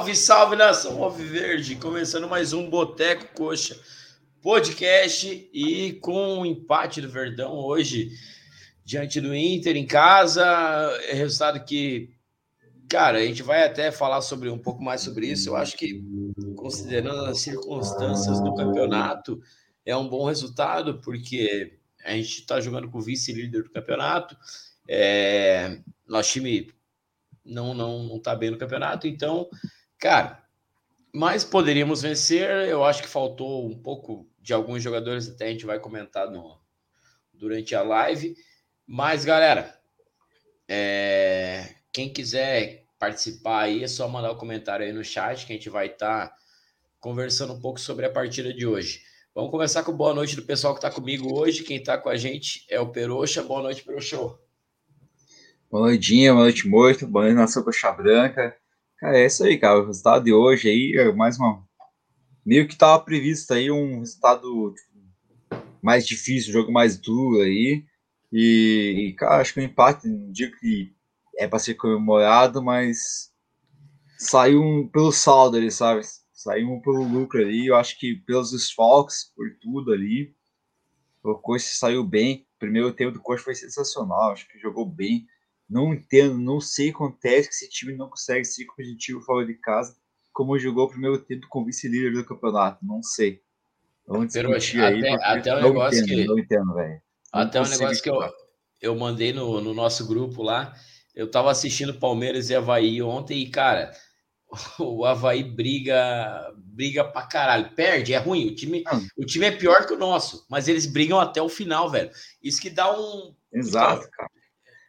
Salve, salve nação Alviverde! Começando mais um Boteco Coxa podcast e com o empate do Verdão hoje diante do Inter em casa. É resultado que, cara, a gente vai até falar sobre um pouco mais sobre isso. Eu acho que, considerando as circunstâncias do campeonato, é um bom resultado, porque a gente está jogando com o vice-líder do campeonato. É, nosso time não, não, não tá bem no campeonato, então, cara, mas poderíamos vencer. Eu acho que faltou um pouco de alguns jogadores, até a gente vai comentar no, durante a live. Mas, galera, é, quem quiser participar aí, é só mandar o um comentário aí no chat que a gente vai estar tá conversando um pouco sobre a partida de hoje. Vamos começar com boa noite do pessoal que está comigo hoje. Quem está com a gente é o Peroxa. Boa noite, Peroxa. Boa noite, boa noite, Morto, boa noite, Nação Coxa Branca. Cara, é isso aí, cara. O resultado de hoje aí é mais uma. Meio que tava previsto aí um resultado tipo, mais difícil, jogo mais duro aí. E, e, cara, acho que o empate, um dia que é para ser comemorado, mas saiu um, pelo saldo ali, sabe? Saiu um pelo lucro ali. Eu acho que pelos desfalques, por tudo ali, o Coxa saiu bem. O primeiro tempo do Coxa foi sensacional, acho que jogou bem não entendo, não sei o que acontece que esse time não consegue ser competitivo fora de casa, como jogou o primeiro tempo com vice-líder do campeonato. Não sei. Vamos discutir aí. Até, o negócio entendo, que. Não entendo, velho. Até o negócio que eu, eu mandei no, no nosso grupo lá. Eu tava assistindo Palmeiras e Havaí ontem e, cara, o Havaí briga briga pra caralho. Perde, é ruim. O time, o time é pior que o nosso, mas eles brigam até o final, velho. Isso que dá um. Exato, cara.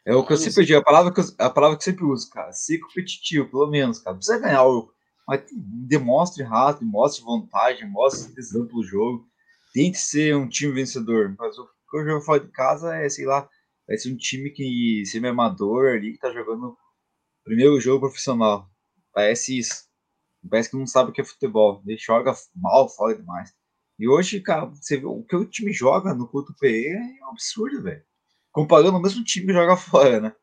É o que eu sempre digo, a palavra que eu, a palavra que eu sempre uso, cara. Ser competitivo, pelo menos, cara. Não precisa ganhar o. Mas demonstre rato, mostre vontade, mostre tesão pelo jogo. Tem que ser um time vencedor. Mas o que eu jogo fora de casa é, sei lá, vai ser um time que semi-amador ali, que tá jogando primeiro jogo profissional. Parece isso. Parece que não sabe o que é futebol. Ele joga mal fora demais. E hoje, cara, você vê o que o time joga no Couto PE é um absurdo, velho comparando o mesmo time que joga fora, né?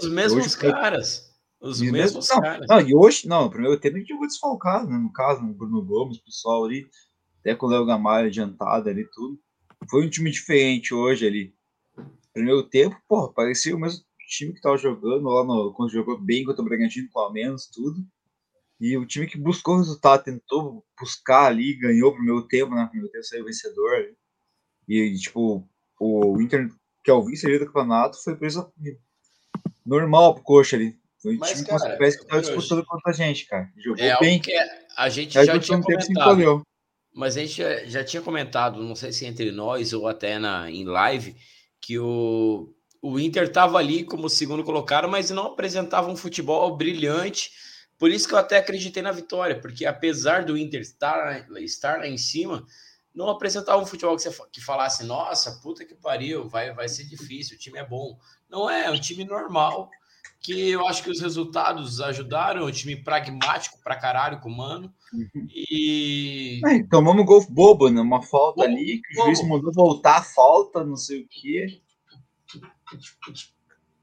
Os mesmos hoje, caras. Os mesmos, mesmos não, caras. Não, e hoje, não, primeiro tempo a gente jogou desfalcado, né? No caso, no Bruno Gomes, o pessoal ali, até com o Léo Gamalho adiantado ali, tudo. Foi um time diferente hoje ali. Primeiro tempo, porra, parecia o mesmo time que tava jogando lá no, quando jogou bem contra o Bragantino, com a menos, tudo. E o time que buscou o resultado, tentou buscar ali, ganhou o primeiro tempo, né? Primeiro tempo saiu vencedor. E, tipo, o Inter que é o vice do campeonato, foi preso normal pro Coxa ali. Foi Mas, time cara, parece que tava disputando contra a gente, cara. Jogou é bem. Que a gente já tinha comentado. Mas a gente já, já, tinha comentado, não sei se entre nós ou até na, em live, que o, o Inter estava ali como segundo colocado, mas não apresentava um futebol brilhante. Por isso que eu até acreditei na vitória, porque apesar do Inter estar, estar lá em cima, não apresentar um futebol que, você, que falasse, nossa, puta que pariu, vai, vai ser difícil, o time é bom. Não é, é um time normal, que eu acho que os resultados ajudaram, é um time pragmático pra caralho com o Mano. Uhum. E. É, tomamos gol bobo, né? Uma falta bobo, ali, que o juiz mandou voltar a falta, não sei o quê.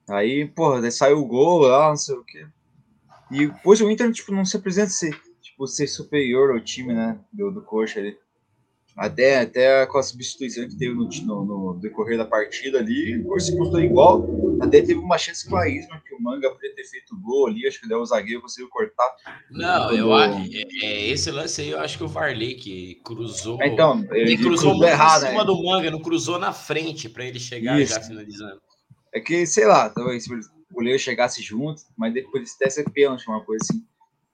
Aí, porra, daí saiu o gol lá, não sei o quê. E depois o Inter, tipo, não se apresenta ser, tipo, ser superior ao time, né? Do, do coxa ali. Até, até com a substituição que teve no, no, no decorrer da partida ali, o se custou igual. Até teve uma chance com a Isma, que o Manga poderia ter feito gol ali, acho que deu o zagueiro conseguiu cortar. Não, eu acho. É, é, esse lance aí eu acho que o Varley que cruzou. Então, ele, ele cruzou, cruzou errado, em cima né? do Manga, não cruzou na frente para ele chegar Isso. já finalizando. É que, sei lá, talvez se o goleiro chegasse junto, mas depois desse pênalti, uma coisa assim.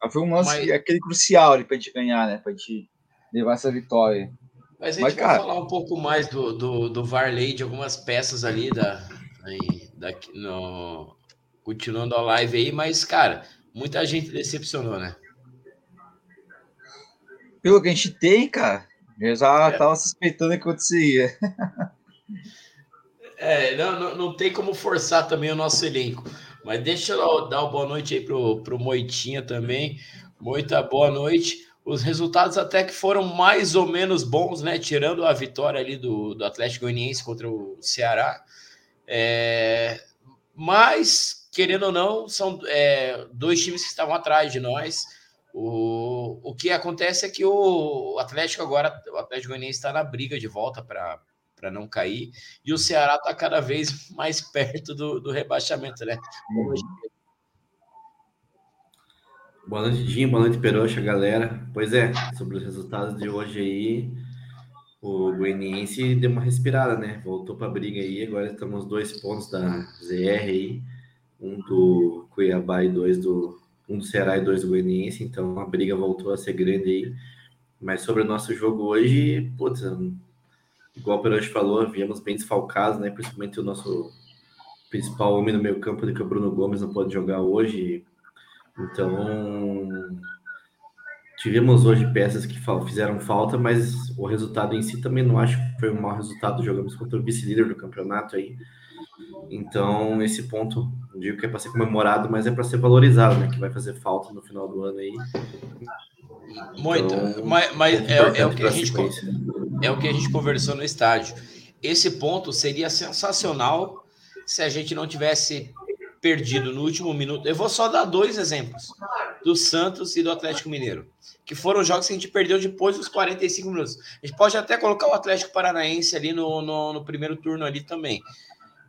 Mas foi um lance, mas... aquele crucial ali pra gente ganhar, né? Pra gente levar essa vitória. Mas a gente Mas, vai cara... falar um pouco mais do, do, do Varley, de algumas peças ali da, aí, da, no, continuando a live aí, mas, cara, muita gente decepcionou, né? Pelo que a gente tem, cara, eu já é. tava suspeitando que acontecia. É, não, não, não, tem como forçar também o nosso elenco. Mas deixa eu dar uma boa noite aí pro, pro Moitinha também. Moita, boa noite os resultados até que foram mais ou menos bons, né? Tirando a vitória ali do, do Atlético Goianiense contra o Ceará. É, mas querendo ou não, são é, dois times que estavam atrás de nós. O, o que acontece é que o Atlético agora, o Atlético Goianiense está na briga de volta para para não cair, e o Ceará está cada vez mais perto do, do rebaixamento, né? Boa noite, Jim, boa noite, Peroxa, galera. Pois é, sobre os resultados de hoje aí, o Goianiense deu uma respirada, né? Voltou para a briga aí, agora estamos dois pontos da ZR aí, um do Cuiabá e dois do um do Ceará e dois do Goianiense, então a briga voltou a ser grande aí. Mas sobre o nosso jogo hoje, putz, igual o Perotti falou, viemos bem desfalcados, né? Principalmente o nosso principal homem no meio campo, que é o Bruno Gomes, não pode jogar hoje. Então, tivemos hoje peças que fizeram falta, mas o resultado em si também não acho que foi um mau resultado. Jogamos contra o vice-líder do campeonato aí. Então, esse ponto, digo que é para ser comemorado, mas é para ser valorizado, né? Que vai fazer falta no final do ano aí. Muito, então, mas, mas é, é, o que a gente é o que a gente conversou no estádio. Esse ponto seria sensacional se a gente não tivesse perdido no último minuto. Eu vou só dar dois exemplos: do Santos e do Atlético Mineiro, que foram jogos que a gente perdeu depois dos 45 minutos. A gente pode até colocar o Atlético Paranaense ali no, no, no primeiro turno ali também.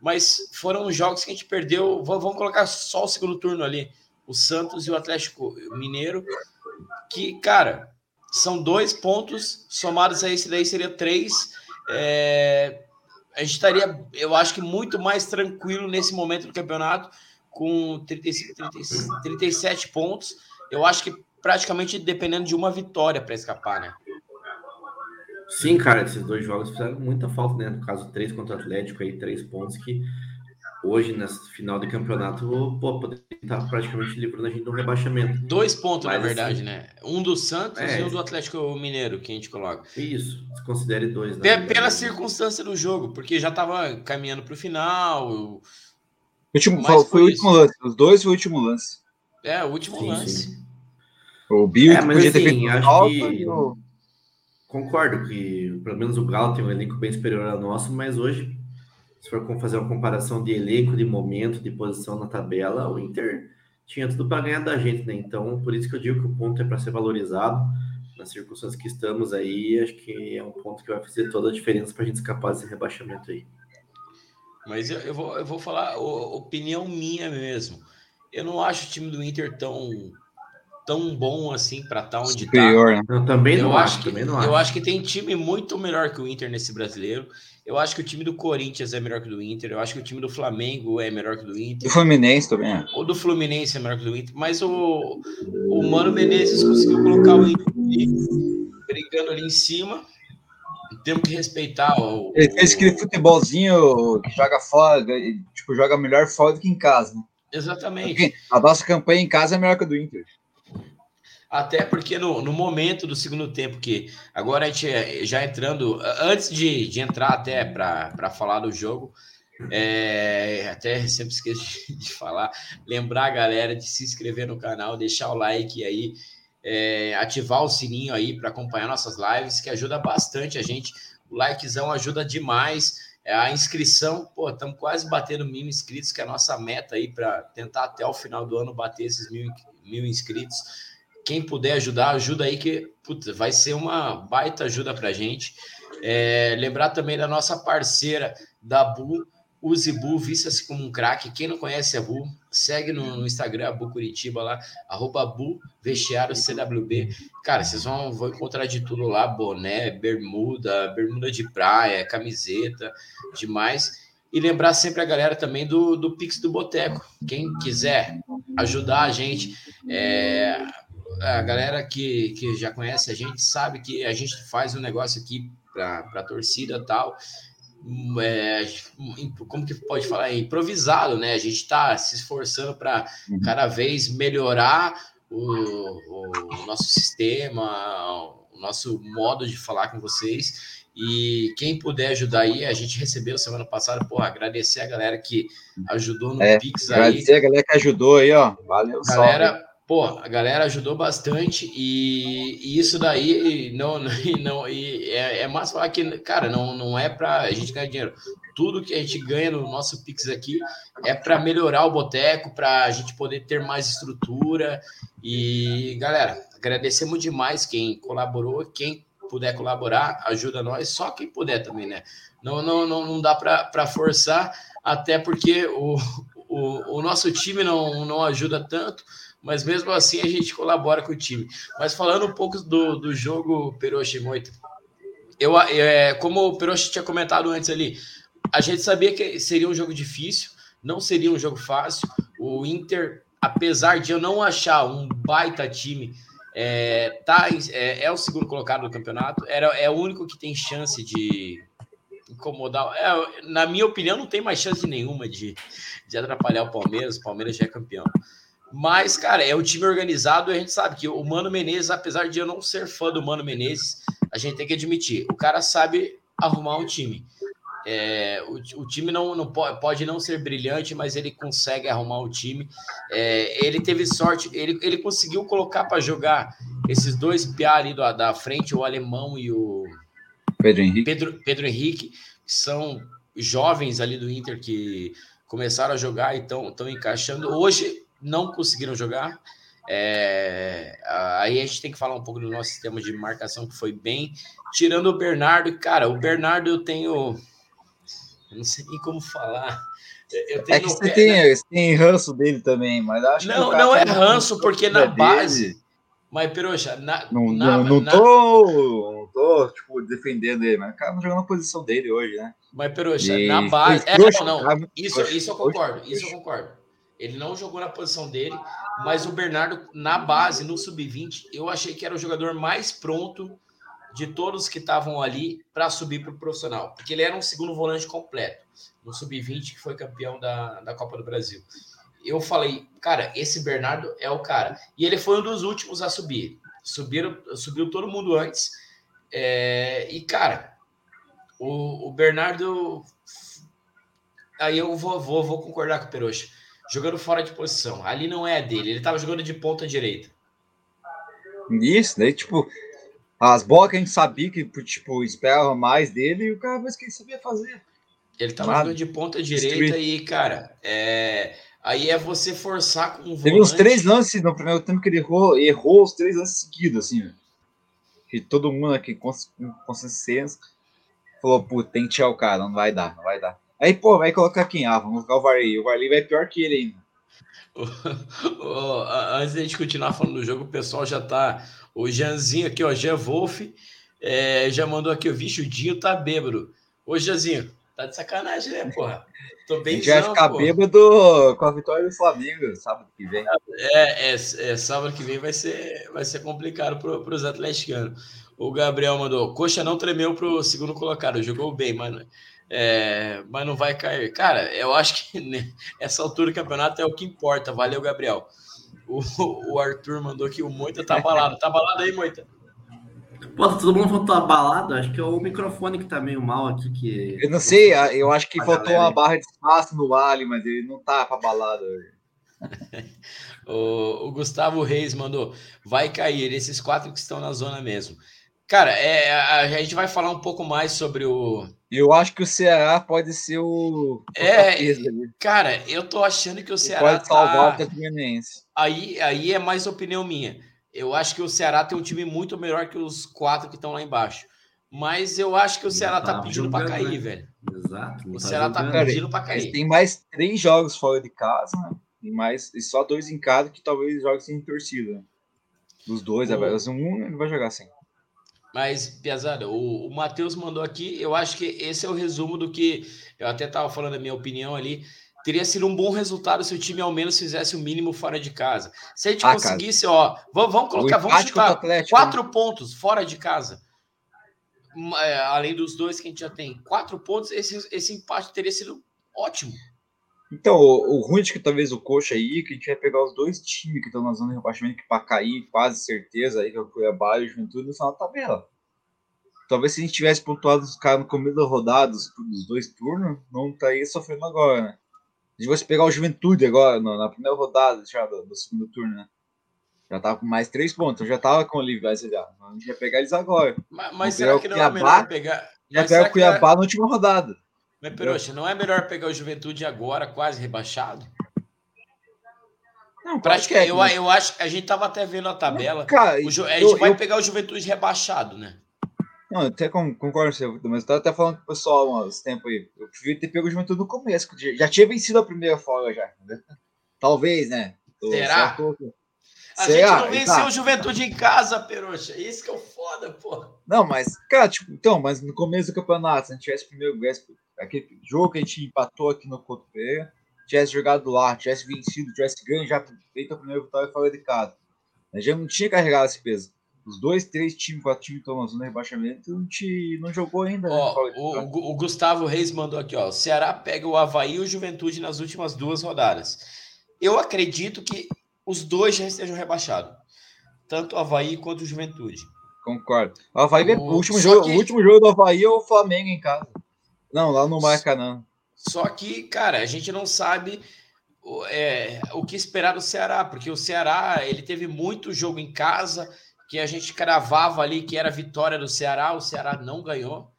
Mas foram jogos que a gente perdeu. Vamos colocar só o segundo turno ali. O Santos e o Atlético Mineiro. Que, cara, são dois pontos, somados a esse daí seria três. É, a gente estaria, eu acho que muito mais tranquilo nesse momento do campeonato, com 35, 30, 37 pontos. Eu acho que praticamente dependendo de uma vitória para escapar, né? Sim, cara, esses dois jogos fizeram muita falta, né? No caso, três contra o Atlético aí, três pontos que hoje, nesse final de campeonato, pô, poder estar praticamente livrando a gente do rebaixamento. Dois pontos, Mas, na verdade, assim, né? Um do Santos é, e um do Atlético Mineiro, que a gente coloca. Isso, se considere dois. Né? Pela circunstância do jogo, porque já estava caminhando para o final. O último, foi, foi o último lance, os dois foi o último lance. É, o último sim, lance. Sim. O Bill é, mas, assim, acho que... Concordo que pelo menos o Galo tem um elenco bem superior ao nosso, mas hoje se for fazer uma comparação de elenco, de momento, de posição na tabela, o Inter tinha tudo para ganhar da gente, né? Então, por isso que eu digo que o ponto é para ser valorizado. Nas circunstâncias que estamos aí, acho que é um ponto que vai fazer toda a diferença para a gente escapar desse rebaixamento aí. Mas eu, eu, vou, eu vou falar opinião minha mesmo. Eu não acho o time do Inter tão tão bom assim para estar tá onde está. Né? Eu também não eu acho, que, também não Eu acho que tem time muito melhor que o Inter nesse brasileiro. Eu acho que o time do Corinthians é melhor que o do Inter. Eu acho que o time do Flamengo é melhor que o do Inter. O Fluminense também é. O do Fluminense é melhor que o do Inter. Mas o, o Mano Menezes conseguiu colocar o Inter brigando ali em cima. Temos que respeitar o. Ele fez aquele futebolzinho que joga fora, tipo, joga melhor fora do que em casa. Né? Exatamente. A nossa campanha em casa é melhor que a do Inter. Até porque no, no momento do segundo tempo, que agora a gente é, já entrando, antes de, de entrar até para falar do jogo, é, até sempre esqueço de, de, falar, lembrar a galera de se inscrever no canal, deixar o like aí, é, ativar o sininho aí para acompanhar nossas lives, que ajuda bastante a gente. O likezão ajuda demais. É, a inscrição, pô, estamos quase batendo mil inscritos, que é a nossa meta aí para tentar até o final do ano bater esses mil, mil inscritos. Quem puder ajudar, ajuda aí, que vai ser uma baita ajuda para a gente. É, lembrar também da nossa parceira da Bu, Use Bu, vista-se como um craque. Quem não conhece a Bu, segue no, no Instagram, a Bu Curitiba lá, arroba Bu Vestiário CWB. Cara, vocês vão, vão encontrar de tudo lá: boné, bermuda, bermuda de praia, camiseta, demais. E lembrar sempre a galera também do, do Pix do Boteco. Quem quiser ajudar a gente, é, a galera que, que já conhece a gente sabe que a gente faz um negócio aqui para a torcida tal. É, como que pode falar? É improvisado, né? A gente está se esforçando para uhum. cada vez melhorar o, o, nosso sistema, o nosso modo de falar com vocês. E quem puder ajudar aí, a gente recebeu semana passada, porra, agradecer a galera que ajudou no é, Pix aí. Agradecer a galera que ajudou aí, ó. Valeu, galera, Pô, a galera ajudou bastante e, e isso daí não, não, não e é, é massa falar que, cara, não, não é para a gente ganhar dinheiro. Tudo que a gente ganha no nosso Pix aqui é para melhorar o boteco, para a gente poder ter mais estrutura. E, galera, agradecemos demais quem colaborou, quem puder colaborar, ajuda nós, só quem puder também, né? Não, não, não, não dá para forçar, até porque o, o, o nosso time não, não ajuda tanto mas mesmo assim a gente colabora com o time. Mas falando um pouco do, do jogo Peroshi Moita, eu, é, como o Peroshi tinha comentado antes ali, a gente sabia que seria um jogo difícil, não seria um jogo fácil. O Inter, apesar de eu não achar um baita time, é, tá, é, é o segundo colocado no campeonato, era, é o único que tem chance de incomodar. É, na minha opinião, não tem mais chance nenhuma de, de atrapalhar o Palmeiras. O Palmeiras já é campeão. Mas, cara, é um time organizado a gente sabe que o Mano Menezes, apesar de eu não ser fã do Mano Menezes, a gente tem que admitir, o cara sabe arrumar um time. É, o, o, time não, não pode, pode, não ser brilhante, mas ele consegue arrumar o time. É, ele teve sorte, ele, ele conseguiu colocar para jogar esses dois piá ali do, da frente, o alemão e o Pedro Henrique. Pedro, Pedro Henrique, que são jovens ali do Inter que começaram a jogar e estão encaixando. Hoje não conseguiram jogar. É, aí a gente tem que falar um pouco do nosso sistema de marcação que foi bem. Tirando o Bernardo, cara, o Bernardo eu tenho. Eu não sei nem como falar. é que você, tem, né? você tem ranço dele também, mas acho não, que. Não, não é ranço, porque na base. Dele, mas, Peruxa, na, não, na, não, não tô, tô tipo, defendendo ele, mas o cara não jogou na posição dele hoje, né? Mas, Peruxa, na base. É, não, não. Isso, isso eu concordo, isso eu concordo. Ele não jogou na posição dele, mas o Bernardo, na base, no sub-20, eu achei que era o jogador mais pronto de todos que estavam ali para subir para o profissional, porque ele era um segundo volante completo, no sub-20, que foi campeão da, da Copa do Brasil. Eu falei, cara, esse Bernardo é o cara. E ele foi um dos últimos a subir. Subiram, subiu todo mundo antes. É, e, cara, o, o Bernardo. Aí eu vou, vou, vou concordar com o Peroxa jogando fora de posição. Ali não é dele, ele estava jogando de ponta direita. Isso, né? Tipo, as bolas que a gente sabia que, tipo, esperava mais dele e o cara mas que ele sabia fazer. Ele estava jogando de ponta direita e, cara, é... aí é você forçar com um volante... Teve uns três lances no primeiro tempo que ele errou, errou os três lances seguidos, assim, Que todo mundo aqui com consciência falou, puta, tem que tirar o cara, não vai dar, não vai dar. Aí, pô, vai colocar quem? Ah, vamos colocar o Varley. O Varley vai pior que ele ainda. Antes de gente continuar falando do jogo, o pessoal já tá. O Janzinho aqui, ó, Jean Wolf, é, já mandou aqui, o bicho Dinho tá bêbado. Ô, Janzinho, tá de sacanagem, né, porra? Tô bem A gente vai ficar porra. bêbado com a vitória do Flamengo sábado que vem. É, é, é, sábado que vem vai ser, vai ser complicado pro, pros atleticanos. O Gabriel mandou, coxa não tremeu pro segundo colocado, jogou bem, mano é, mas não vai cair. Cara, eu acho que nessa altura do campeonato é o que importa. Valeu, Gabriel. O, o Arthur mandou que o Moita tá balado. Tá balado aí, Moita? Pô, todo mundo falou que tá balado. Acho que é o microfone que tá meio mal aqui. Que... Eu não sei, eu acho que faltou galera. uma barra de espaço no Ali, mas ele não tá pra balada o, o Gustavo Reis mandou: vai cair esses quatro que estão na zona mesmo. Cara, é, a gente vai falar um pouco mais sobre o. Eu acho que o Ceará pode ser o. É, cara, eu tô achando que o Ceará. Pode salvar tá... o Fluminense. Aí, aí é mais opinião minha. Eu acho que o Ceará tem um time muito melhor que os quatro que estão lá embaixo. Mas eu acho que o Ceará tá, tá pedindo para cair, né? velho. Exato. O tá Ceará tá pedindo para cair. Tem mais três jogos fora de casa, né? E, mais, e só dois em casa que talvez joguem sem torcida. Dos dois, o... um ele vai jogar sem. Mas, Piazada, o, o Matheus mandou aqui, eu acho que esse é o resumo do que eu até estava falando a minha opinião ali. Teria sido um bom resultado se o time ao menos fizesse o mínimo fora de casa. Se a gente ah, conseguisse, cara. ó, vamos, vamos colocar, vamos chutar Atlético, quatro né? pontos fora de casa. É, além dos dois que a gente já tem, quatro pontos, esse, esse empate teria sido ótimo. Então, o, o ruim de que talvez o coxa aí, que a gente vai pegar os dois times que estão na zona de rebaixamento, que para cair, quase certeza, aí que é o Cuiabá e o Juventude, no final da tabela. Talvez se a gente tivesse pontuado os caras no começo da rodada, dos, dois turnos, não estaria sofrendo agora, né? Gente vai pegar o Juventude agora, no, na primeira rodada já do, do segundo turno, né? Já tava com mais três pontos, já tava com o Livre já. A gente ia pegar eles agora. Mas, mas será que não é melhor pegar. Já pega o Cuiabá na última rodada. Mas, Peroxa, não é melhor pegar o Juventude agora, quase rebaixado? Não, Prática, é, eu, eu acho que a gente tava até vendo a tabela. cara, o, a gente eu, vai eu... pegar o Juventude rebaixado, né? Não, eu até concordo com você, mas eu tava até falando com o pessoal há uns tempos aí. Eu preferia ter pego o Juventude no começo, já tinha vencido a primeira folga já. Né? Talvez, né? Será? A Será? gente não venceu o Juventude em casa, Peroxa. Isso que é o foda, pô. Não, mas, cara, tipo, então, mas no começo do campeonato, se a gente tivesse primeiro aquele jogo que a gente empatou aqui no Couto Pereira, tivesse jogado lá, tivesse vencido, tivesse ganho, já feito a primeira vitória fora de casa. A gente não tinha carregado esse peso. Os dois, três times, quatro times estão na zona de rebaixamento, a gente não jogou ainda. Ó, né? o, o, Gustavo Reis mandou aqui, ó. O Ceará pega o Havaí e o Juventude nas últimas duas rodadas. Eu acredito que os dois já estejam rebaixados. Tanto o Havaí quanto o Juventude. Concordo. O, Havaí, o, o último, jogo, que... o último jogo do Havaí é o Flamengo em casa. Não, lá no Maracanã. Só que, cara, a gente não sabe é, o que esperar do Ceará, porque o Ceará ele teve muito jogo em casa que a gente cravava ali que era vitória do Ceará, o Ceará não ganhou.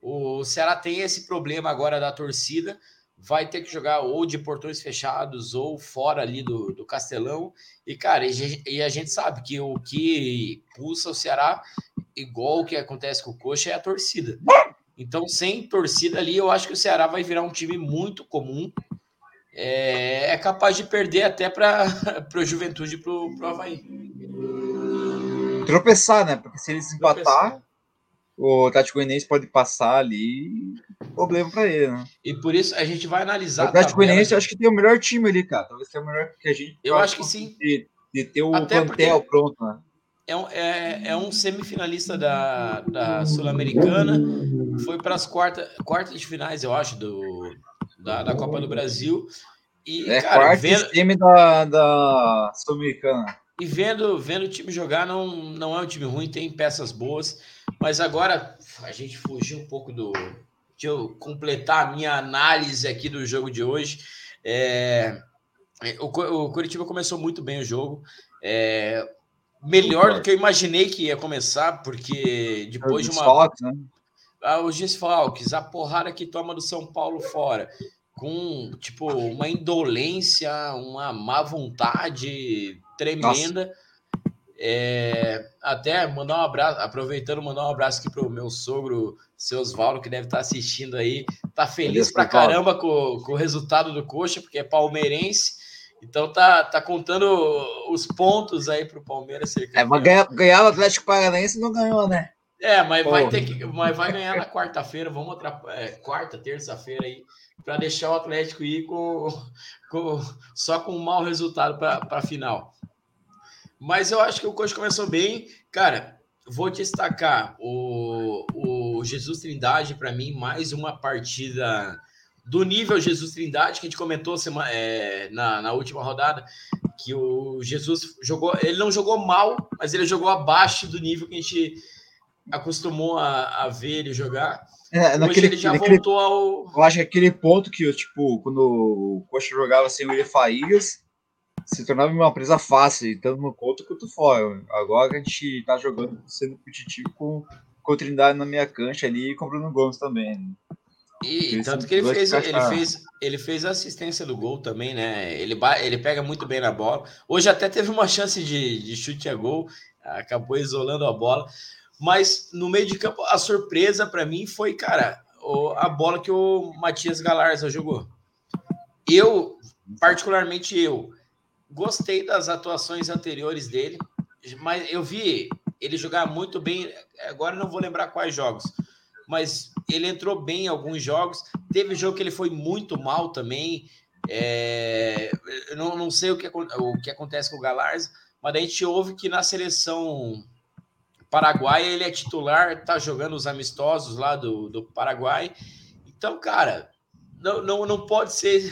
O Ceará tem esse problema agora da torcida, vai ter que jogar ou de portões fechados ou fora ali do, do Castelão. E, cara, e a gente sabe que o que pulsa o Ceará, igual o que acontece com o Coxa, é a torcida. Então, sem torcida ali, eu acho que o Ceará vai virar um time muito comum. É, é capaz de perder até para o Juventude e para o Havaí. Tropeçar, né? Porque se eles empatar, o Tático Goianiense pode passar ali, problema para ele, né? E por isso a gente vai analisar. O Tático Goianiense acho que tem o melhor time ali, cara. Talvez tenha o melhor que a gente. Eu acho que sim. De, de ter o Até plantel pronto, né? É um, é, é um semifinalista da, da Sul-Americana, foi para as quartas, quartas de finais, eu acho, do, da, da Copa do Brasil. E, é cara, quarta vendo, time da, da Sul-Americana. E vendo, vendo o time jogar, não, não é um time ruim, tem peças boas. Mas agora a gente fugiu um pouco do. Deixa eu completar a minha análise aqui do jogo de hoje. É, o, o Curitiba começou muito bem o jogo. É, melhor do que eu imaginei que ia começar, porque depois de uma. Desfalques, né? ah, os desfalques, a porrada que toma do São Paulo fora, com tipo uma indolência, uma má vontade tremenda. É, até mandar um abraço, aproveitando, mandar um abraço aqui pro meu sogro, seu Osvaldo, que deve estar assistindo aí. Tá feliz pra caramba com, com o resultado do Coxa, porque é palmeirense então tá, tá contando os pontos aí para o Palmeiras ser É, mas ganhar, ganhar o Atlético Paranaense não ganhou, né? É, mas vai ter que, mas vai ganhar na quarta-feira. Vamos é, quarta, terça-feira aí para deixar o Atlético ir com, com só com um mau resultado para a final. Mas eu acho que o coach começou bem, cara. Vou destacar o, o Jesus Trindade para mim mais uma partida do nível Jesus Trindade, que a gente comentou semana, é, na, na última rodada, que o Jesus jogou, ele não jogou mal, mas ele jogou abaixo do nível que a gente acostumou a, a ver ele jogar. É, naquele, ele já naquele, voltou ao. Eu acho que aquele ponto que, tipo, quando o Coxa jogava sem o William Faías, se tornava uma presa fácil, tanto no conto quanto fora. Agora a gente tá jogando, sendo competitivo com, com o Trindade na minha cancha ali e com o Bruno Gomes também. Né? E tanto que ele fez, ele fez, ele fez a assistência do gol também, né? Ele, ele pega muito bem na bola. Hoje até teve uma chance de, de chute a gol, acabou isolando a bola. Mas no meio de campo, a surpresa para mim foi, cara, a bola que o Matias Galarza jogou. Eu, particularmente eu, gostei das atuações anteriores dele, mas eu vi ele jogar muito bem. Agora não vou lembrar quais jogos, mas ele entrou bem em alguns jogos. Teve jogo que ele foi muito mal também. É, eu não, não sei o que, o que acontece com o Galarza, mas a gente ouve que na seleção paraguaia ele é titular, tá jogando os amistosos lá do, do Paraguai. Então, cara, não, não, não pode ser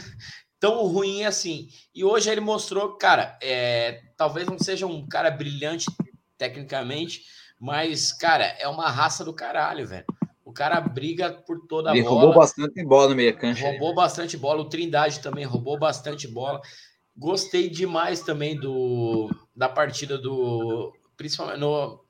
tão ruim assim. E hoje ele mostrou, cara, é, talvez não seja um cara brilhante tecnicamente, mas, cara, é uma raça do caralho, velho. O cara briga por toda a ele bola. roubou bastante bola no meio cancha. Roubou bastante bola. O Trindade também roubou bastante bola. Gostei demais também do da partida do. Principalmente no,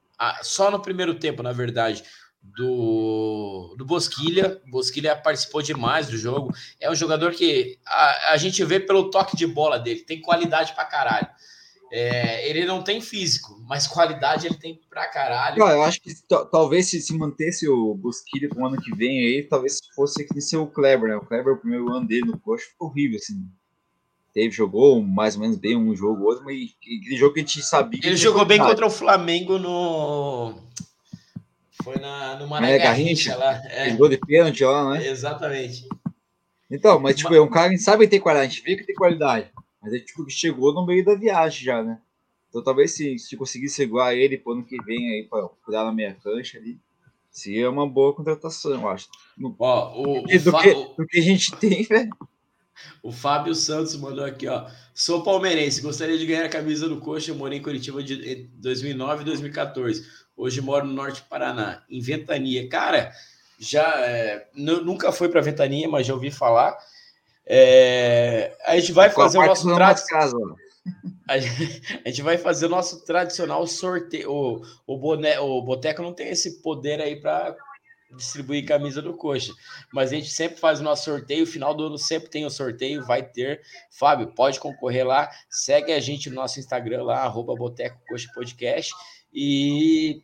só no primeiro tempo, na verdade, do, do Bosquilha. Bosquilha participou demais do jogo. É um jogador que a, a gente vê pelo toque de bola dele, tem qualidade pra caralho. É, ele não tem físico, mas qualidade ele tem pra caralho. eu acho que talvez se, se mantesse o Bosquilha pro ano que vem aí, talvez fosse que ser o Kleber, né? O Kleber, o primeiro ano dele no coxa, ficou horrível, assim. Teve, jogou mais ou menos bem um jogo outro, mas aquele jogo que a gente sabia. Ele jogou bem contra o Flamengo no. Foi na, no Mané Garrincha lá. É. Gol de pênalti lá, né? Exatamente. Então, mas tipo, é um cara que sabe ter qualidade, a gente vê que tem qualidade. Mas é tipo que chegou no meio da viagem já, né? Então talvez se, se conseguir segurar ele pro ano que vem aí para cuidar na minha cancha ali, seria uma boa contratação, eu acho. No, Ó, o, do, que, do, que, do que a gente tem, velho. O Fábio Santos mandou aqui, ó. Sou palmeirense, gostaria de ganhar a camisa do Coxa. Morei em Curitiba de 2009 e 2014. Hoje moro no norte do Paraná, em Ventania. Cara, já é, nunca fui para Ventania, mas já ouvi falar. É, a gente vai fazer o nosso tradicional. A gente vai fazer o nosso tradicional sorteio. O, o, boné, o Boteco não tem esse poder aí para distribuir camisa do Coxa. Mas a gente sempre faz o nosso sorteio, final do ano sempre tem o sorteio, vai ter. Fábio, pode concorrer lá, segue a gente no nosso Instagram lá, arroba Boteco Coxa Podcast. E,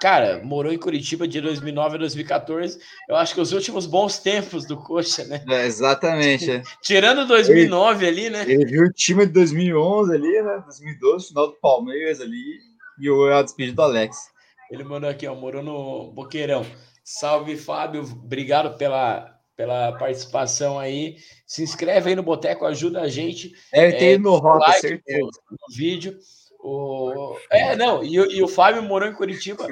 cara, morou em Curitiba de 2009 a 2014. Eu acho que os últimos bons tempos do Coxa, né? É, exatamente. É. Tirando 2009 ele, ali, né? Ele viu o time de 2011 ali, né? 2012, final do Palmeiras ali. E o a despedida do Alex. Ele mandou aqui, ó, morou no Boqueirão. Salve, Fábio. Obrigado pela, pela participação aí. Se inscreve aí no Boteco, ajuda a gente. É, tem é, no Rota, like certeza. No, vídeo. O... É, não, e, e, o Fábio morou em Curitiba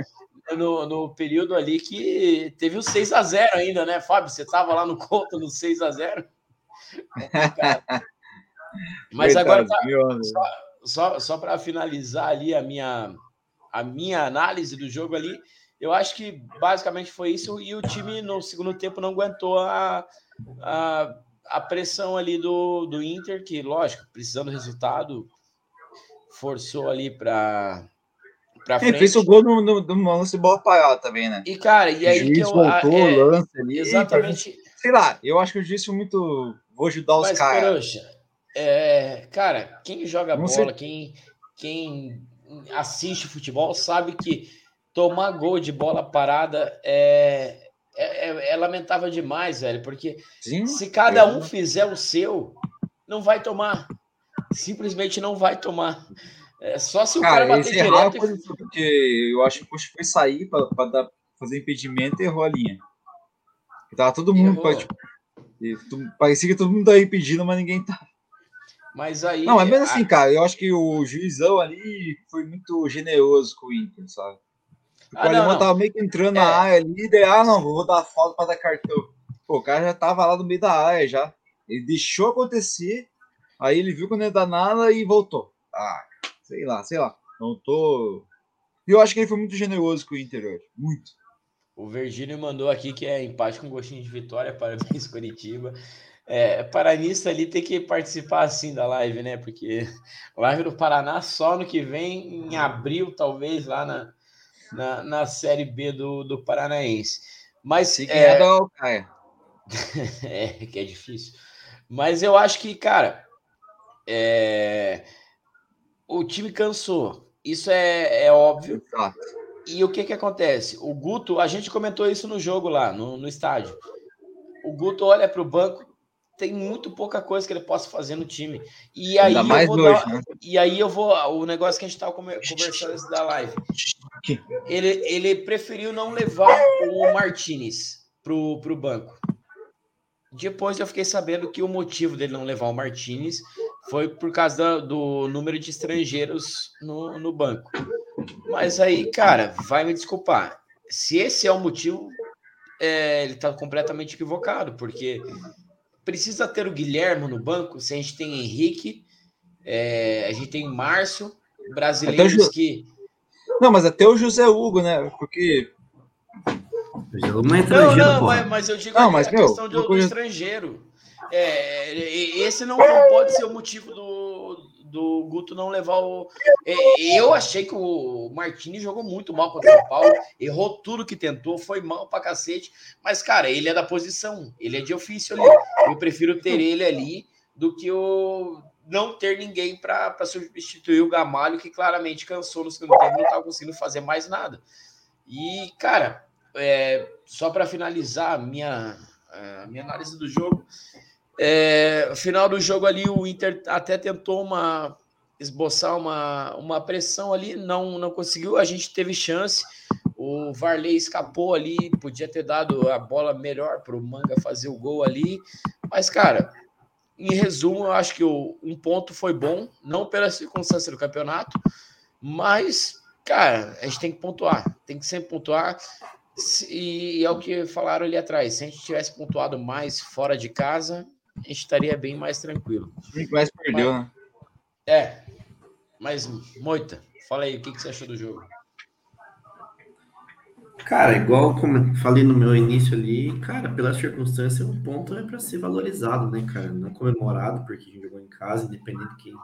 no, no período ali que teve o 6 a 0 ainda, né, Fábio? Você estava lá no conta no 6 a 0 Mas agora, tá, só, só, só para finalizar ali a minha, a minha análise do jogo ali, eu acho que basicamente foi isso. E o time no segundo tempo não aguentou a, a, a pressão ali do, do Inter, que, lógico, precisando do resultado, forçou ali para. Pra frente. Ele fez o gol no, no, no lance de bola parada também, né? E, cara, e aí. O juiz que eu, voltou é, lance ali. Exatamente. sei lá, eu acho que o juiz foi muito. Vou ajudar os caras. É, cara, quem joga não bola, quem, quem assiste futebol, sabe que tomar gol de bola parada é, é, é, é lamentável demais, velho, porque Sim, se cada um fizer o seu, não vai tomar. Simplesmente não vai tomar. É só se o cara, cara bater direto. E... Porque eu acho que o foi sair para fazer impedimento e errou a linha. Tava todo mundo. Pra, tipo, parecia que todo mundo tá impedindo, mas ninguém tá. Mas aí. Não, é mesmo assim, cara. Eu acho que o juizão ali foi muito generoso com o Inter, sabe? O ah, alemão tava meio que entrando é. na área ali, daí, ah, não, vou dar falta para dar cartão. Pô, o cara já tava lá no meio da área já. Ele deixou acontecer, aí ele viu que não ia dar nada e voltou. Ah, sei lá, sei lá. Não tô. Eu acho que ele foi muito generoso com o Inter hoje. Muito. O Virgílio mandou aqui que é empate com gostinho de vitória. Parabéns, Curitiba. É, Paranista ali tem que participar assim da live, né? Porque live do Paraná só no que vem, em abril, talvez, lá na, na, na Série B do, do Paranaense. Mas Se é, da Caia. é que é difícil. Mas eu acho que, cara, é... o time cansou. Isso é, é óbvio. E o que que acontece? O Guto, a gente comentou isso no jogo lá, no, no estádio. O Guto olha para o banco, tem muito pouca coisa que ele possa fazer no time. E aí, eu vou hoje, dar, né? e aí eu vou. O negócio que a gente estava conversando antes da live. Ele, ele preferiu não levar o Martinez pro, pro banco. Depois eu fiquei sabendo que o motivo dele não levar o Martinez foi por causa do, do número de estrangeiros no, no banco. Mas aí, cara, vai me desculpar. Se esse é o motivo, é, ele está completamente equivocado, porque precisa ter o Guilherme no banco, se a gente tem Henrique, é, a gente tem Márcio, brasileiros que. Não, mas até o José Hugo, né? Porque. Não, não, mas, mas, eu digo não, mas, a meu, questão do, do estrangeiro. É, esse não, não, pode ser o motivo do, do Guto não levar o. É, eu achei que o Martini jogou muito mal contra o São Paulo, errou tudo que tentou, foi mal pra cacete. Mas, cara, ele é da posição, ele é de ofício ali. Eu prefiro ter ele ali do que o não ter ninguém para substituir o Gamalho, que claramente cansou no segundo tempo, não estava conseguindo fazer mais nada. E, cara, é, só para finalizar a minha, a minha análise do jogo, é, final do jogo ali, o Inter até tentou uma esboçar uma, uma pressão ali, não, não conseguiu, a gente teve chance, o Varley escapou ali, podia ter dado a bola melhor para o Manga fazer o gol ali, mas, cara, em resumo, eu acho que o, um ponto foi bom, não pela circunstância do campeonato, mas, cara, a gente tem que pontuar, tem que sempre pontuar. E, e é o que falaram ali atrás: se a gente tivesse pontuado mais fora de casa, a gente estaria bem mais tranquilo. Mais perdeu, mas, né? É, mas, Moita, fala aí, o que, que você achou do jogo? Cara, igual como falei no meu início ali, cara, pela circunstância, o ponto é para ser valorizado, né, cara? Não comemorado, porque a gente jogou em casa, independente de quem,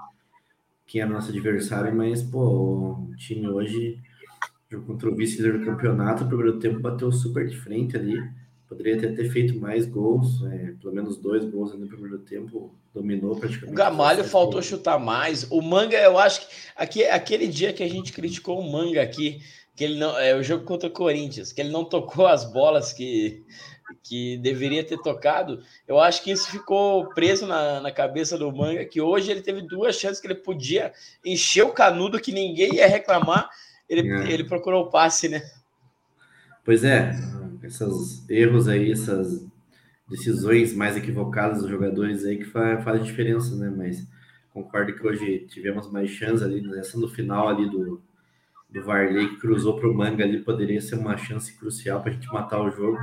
quem é nosso adversário, mas, pô, o time hoje, jogou contra o vice-líder do campeonato, o primeiro tempo bateu super de frente ali. Poderia até ter feito mais gols, é, pelo menos dois gols no primeiro tempo, dominou praticamente. O Gamalho faltou gols. chutar mais. O Manga, eu acho que aqui, aquele dia que a gente criticou o Manga aqui, que ele não é o jogo contra o Corinthians, que ele não tocou as bolas que, que deveria ter tocado. Eu acho que isso ficou preso na, na cabeça do Manga, que hoje ele teve duas chances que ele podia encher o canudo que ninguém ia reclamar. Ele, é. ele procurou o passe, né? Pois é, esses erros aí, essas decisões mais equivocadas dos jogadores aí que faz, faz a diferença, né? Mas concordo que hoje tivemos mais chance ali, nessa no final ali do, do Varley que cruzou para o Manga ali poderia ser uma chance crucial para a gente matar o jogo.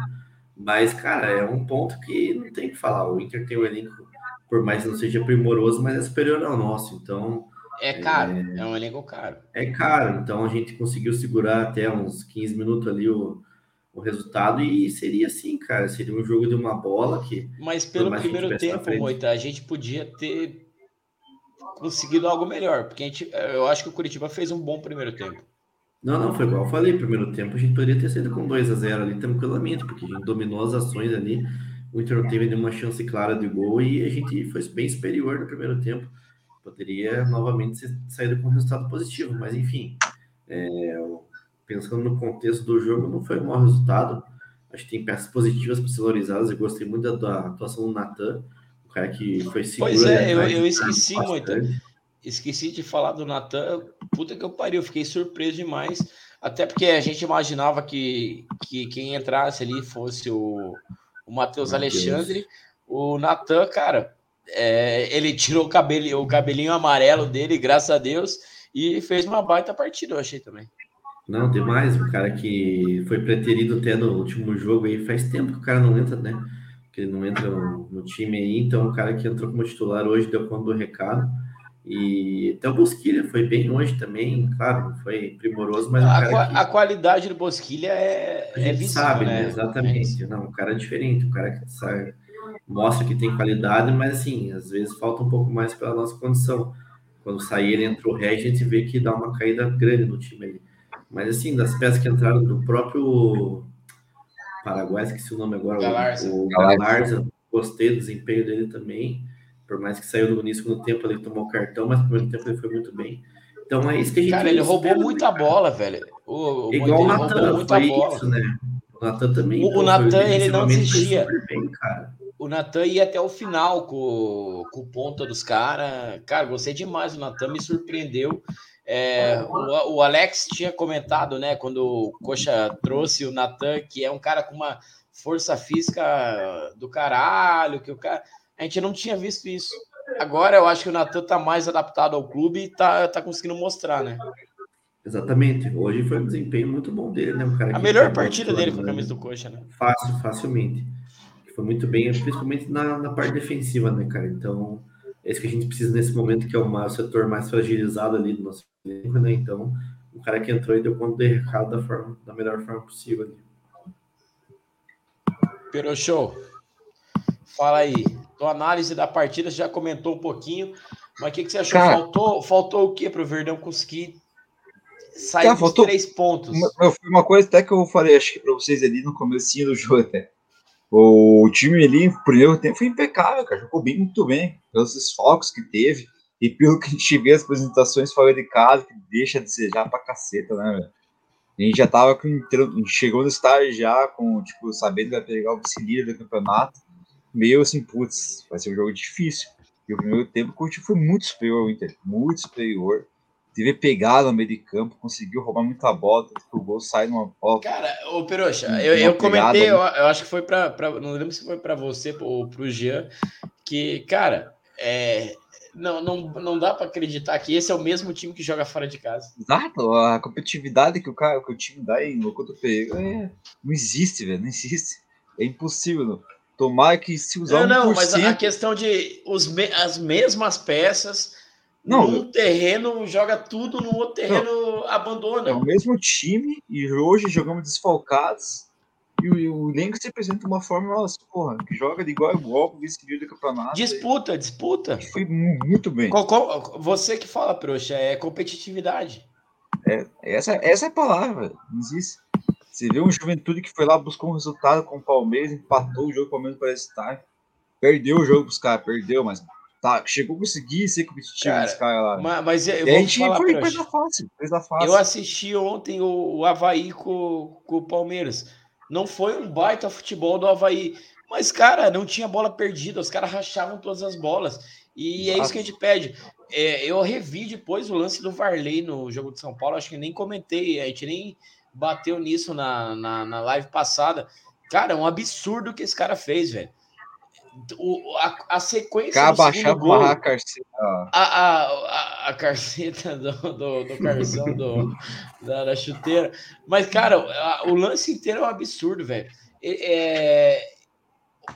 Mas, cara, é um ponto que não tem que falar. O Inter tem um elenco, por mais que não seja primoroso, mas é superior ao nosso. Então. É caro, é, é um elenco caro. É caro, então a gente conseguiu segurar até uns 15 minutos ali o, o resultado e seria assim, cara. Seria um jogo de uma bola que. Mas pelo primeiro tempo, Moita, a gente podia ter conseguido algo melhor, porque a gente, eu acho que o Curitiba fez um bom primeiro tempo. Não, não, foi igual eu falei. Primeiro tempo a gente poderia ter saído com 2 a 0 ali tranquilamente, porque a gente dominou as ações ali. O Inter não teve nenhuma chance clara de gol e a gente foi bem superior no primeiro tempo. Poderia novamente ser saído com um resultado positivo, mas enfim, é, pensando no contexto do jogo, não foi um mau resultado. Acho que tem peças positivas para ser valorizadas. Eu gostei muito da, atuação do Natan, o cara que foi seguro. Pois é, eu, eu esqueci muito esqueci de falar do Natan. Puta que eu pariu, fiquei surpreso demais. Até porque a gente imaginava que, que quem entrasse ali fosse o, o Matheus Alexandre. O Natan, cara, é, ele tirou o, cabelo, o cabelinho amarelo dele, graças a Deus, e fez uma baita partida, eu achei também. Não, demais. O cara que foi preterido até no último jogo aí, faz tempo que o cara não entra, né? Que ele não entra no, no time aí, então o cara que entrou como titular hoje deu conta do recado. E até o Bosquilha foi bem hoje também, claro, foi primoroso, mas a, que... a qualidade do Bosquilha é, a gente é visível, sabe, né? Exatamente. É não, o cara é diferente, o cara que sabe, mostra que tem qualidade, mas assim, às vezes falta um pouco mais pela nossa condição. Quando sair ele entra o Ré, a gente vê que dá uma caída grande no time ali. Mas assim, das peças que entraram do próprio Paraguai, esqueci o nome agora, Galarza. o Galarza, gostei do desempenho dele também por mais que saiu no início do tempo, ele tomou cartão, mas no primeiro tempo ele foi muito bem. Então é isso que a gente. Cara, ele roubou muita bola, velho. O, Igual o Natan, muita bola. Isso, né? O Natan também. O, o Natan, ele não desistia. Bem, o Natan ia até o final com, com o ponta dos caras. Cara, gostei demais. O Natan me surpreendeu. É, o, o, Alex tinha comentado, né, quando o Coxa trouxe o Natan, que é um cara com uma força física do caralho, que o cara a gente não tinha visto isso. Agora eu acho que o Natan tá mais adaptado ao clube e tá, tá conseguindo mostrar, né? Exatamente. Hoje foi um desempenho muito bom dele, né? Um cara a melhor partida dele com a camisa do Coxa, né? Fácil, facilmente. Foi muito bem, principalmente na, na parte defensiva, né, cara? Então, é isso que a gente precisa nesse momento, que é o setor mais fragilizado ali do nosso elenco, né? Então, o cara que entrou e deu conta do recado da, forma, da melhor forma possível ali. Pero show. Fala aí. Tua análise da partida, já comentou um pouquinho, Mas o que, que você achou? Cara, faltou, faltou o que para o Verdão conseguir sair cara, faltou, três pontos? Uma, uma coisa até que eu falei, acho que para vocês ali no começo do jogo até. O time ali, no primeiro tempo, foi impecável, cara. Jogou bem, muito bem. Pelos desfocos que teve. E pelo que a gente vê as apresentações fora de casa, que deixa de desejar pra caceta, né, velho? A gente já tava com. Chegou no estágio já com, tipo, sabendo que vai pegar o vice-líder do campeonato. Meio assim, putz, vai ser um jogo difícil. E o primeiro tempo o foi muito superior ao Inter, muito superior. Teve pegada no meio de campo, conseguiu roubar muita bola, o gol sai numa bola. Cara, ô Peroxa, eu, eu comentei, eu, eu, acho que foi para. Não lembro se foi para você ou para o Jean, que, cara, é, não, não, não dá para acreditar que esse é o mesmo time que joga fora de casa. Exato, a competitividade que o, cara, que o time dá em no contra o é, não existe, velho, não existe. É impossível. Tomar que se usar Não, não, mas a questão de os, as mesmas peças não, num terreno joga tudo, no outro terreno não, abandona. É o mesmo time e hoje jogamos desfalcados e o, o elenco se apresenta de uma forma, nossa, porra, que joga de igual a igual vice-líder do campeonato. Disputa, disputa. Foi muito bem. Qual, qual, você que fala, Proxa, é competitividade. É, essa, essa é a palavra, não existe. Você vê um Juventude que foi lá, buscou um resultado com o Palmeiras, empatou o jogo, o Palmeiras parece estar. Perdeu o jogo pros caras, perdeu, mas tá, chegou a conseguir ser competitivo cara, nesse cara lá. Mas, mas eu, e a gente falar, foi coisa fácil, coisa fácil. Eu assisti ontem o, o Havaí com, com o Palmeiras. Não foi um baita futebol do Havaí. Mas, cara, não tinha bola perdida. Os caras rachavam todas as bolas. E Exato. é isso que a gente pede. É, eu revi depois o lance do Varley no jogo de São Paulo. Acho que nem comentei. A gente nem bateu nisso na, na, na live passada. Cara, é um absurdo que esse cara fez, velho o, a, a sequência Cara, baixar gol, a carceta. A, a, a, carceta do, do, do carção do, da, da, chuteira. Mas, cara, a, o lance inteiro é um absurdo, velho. É,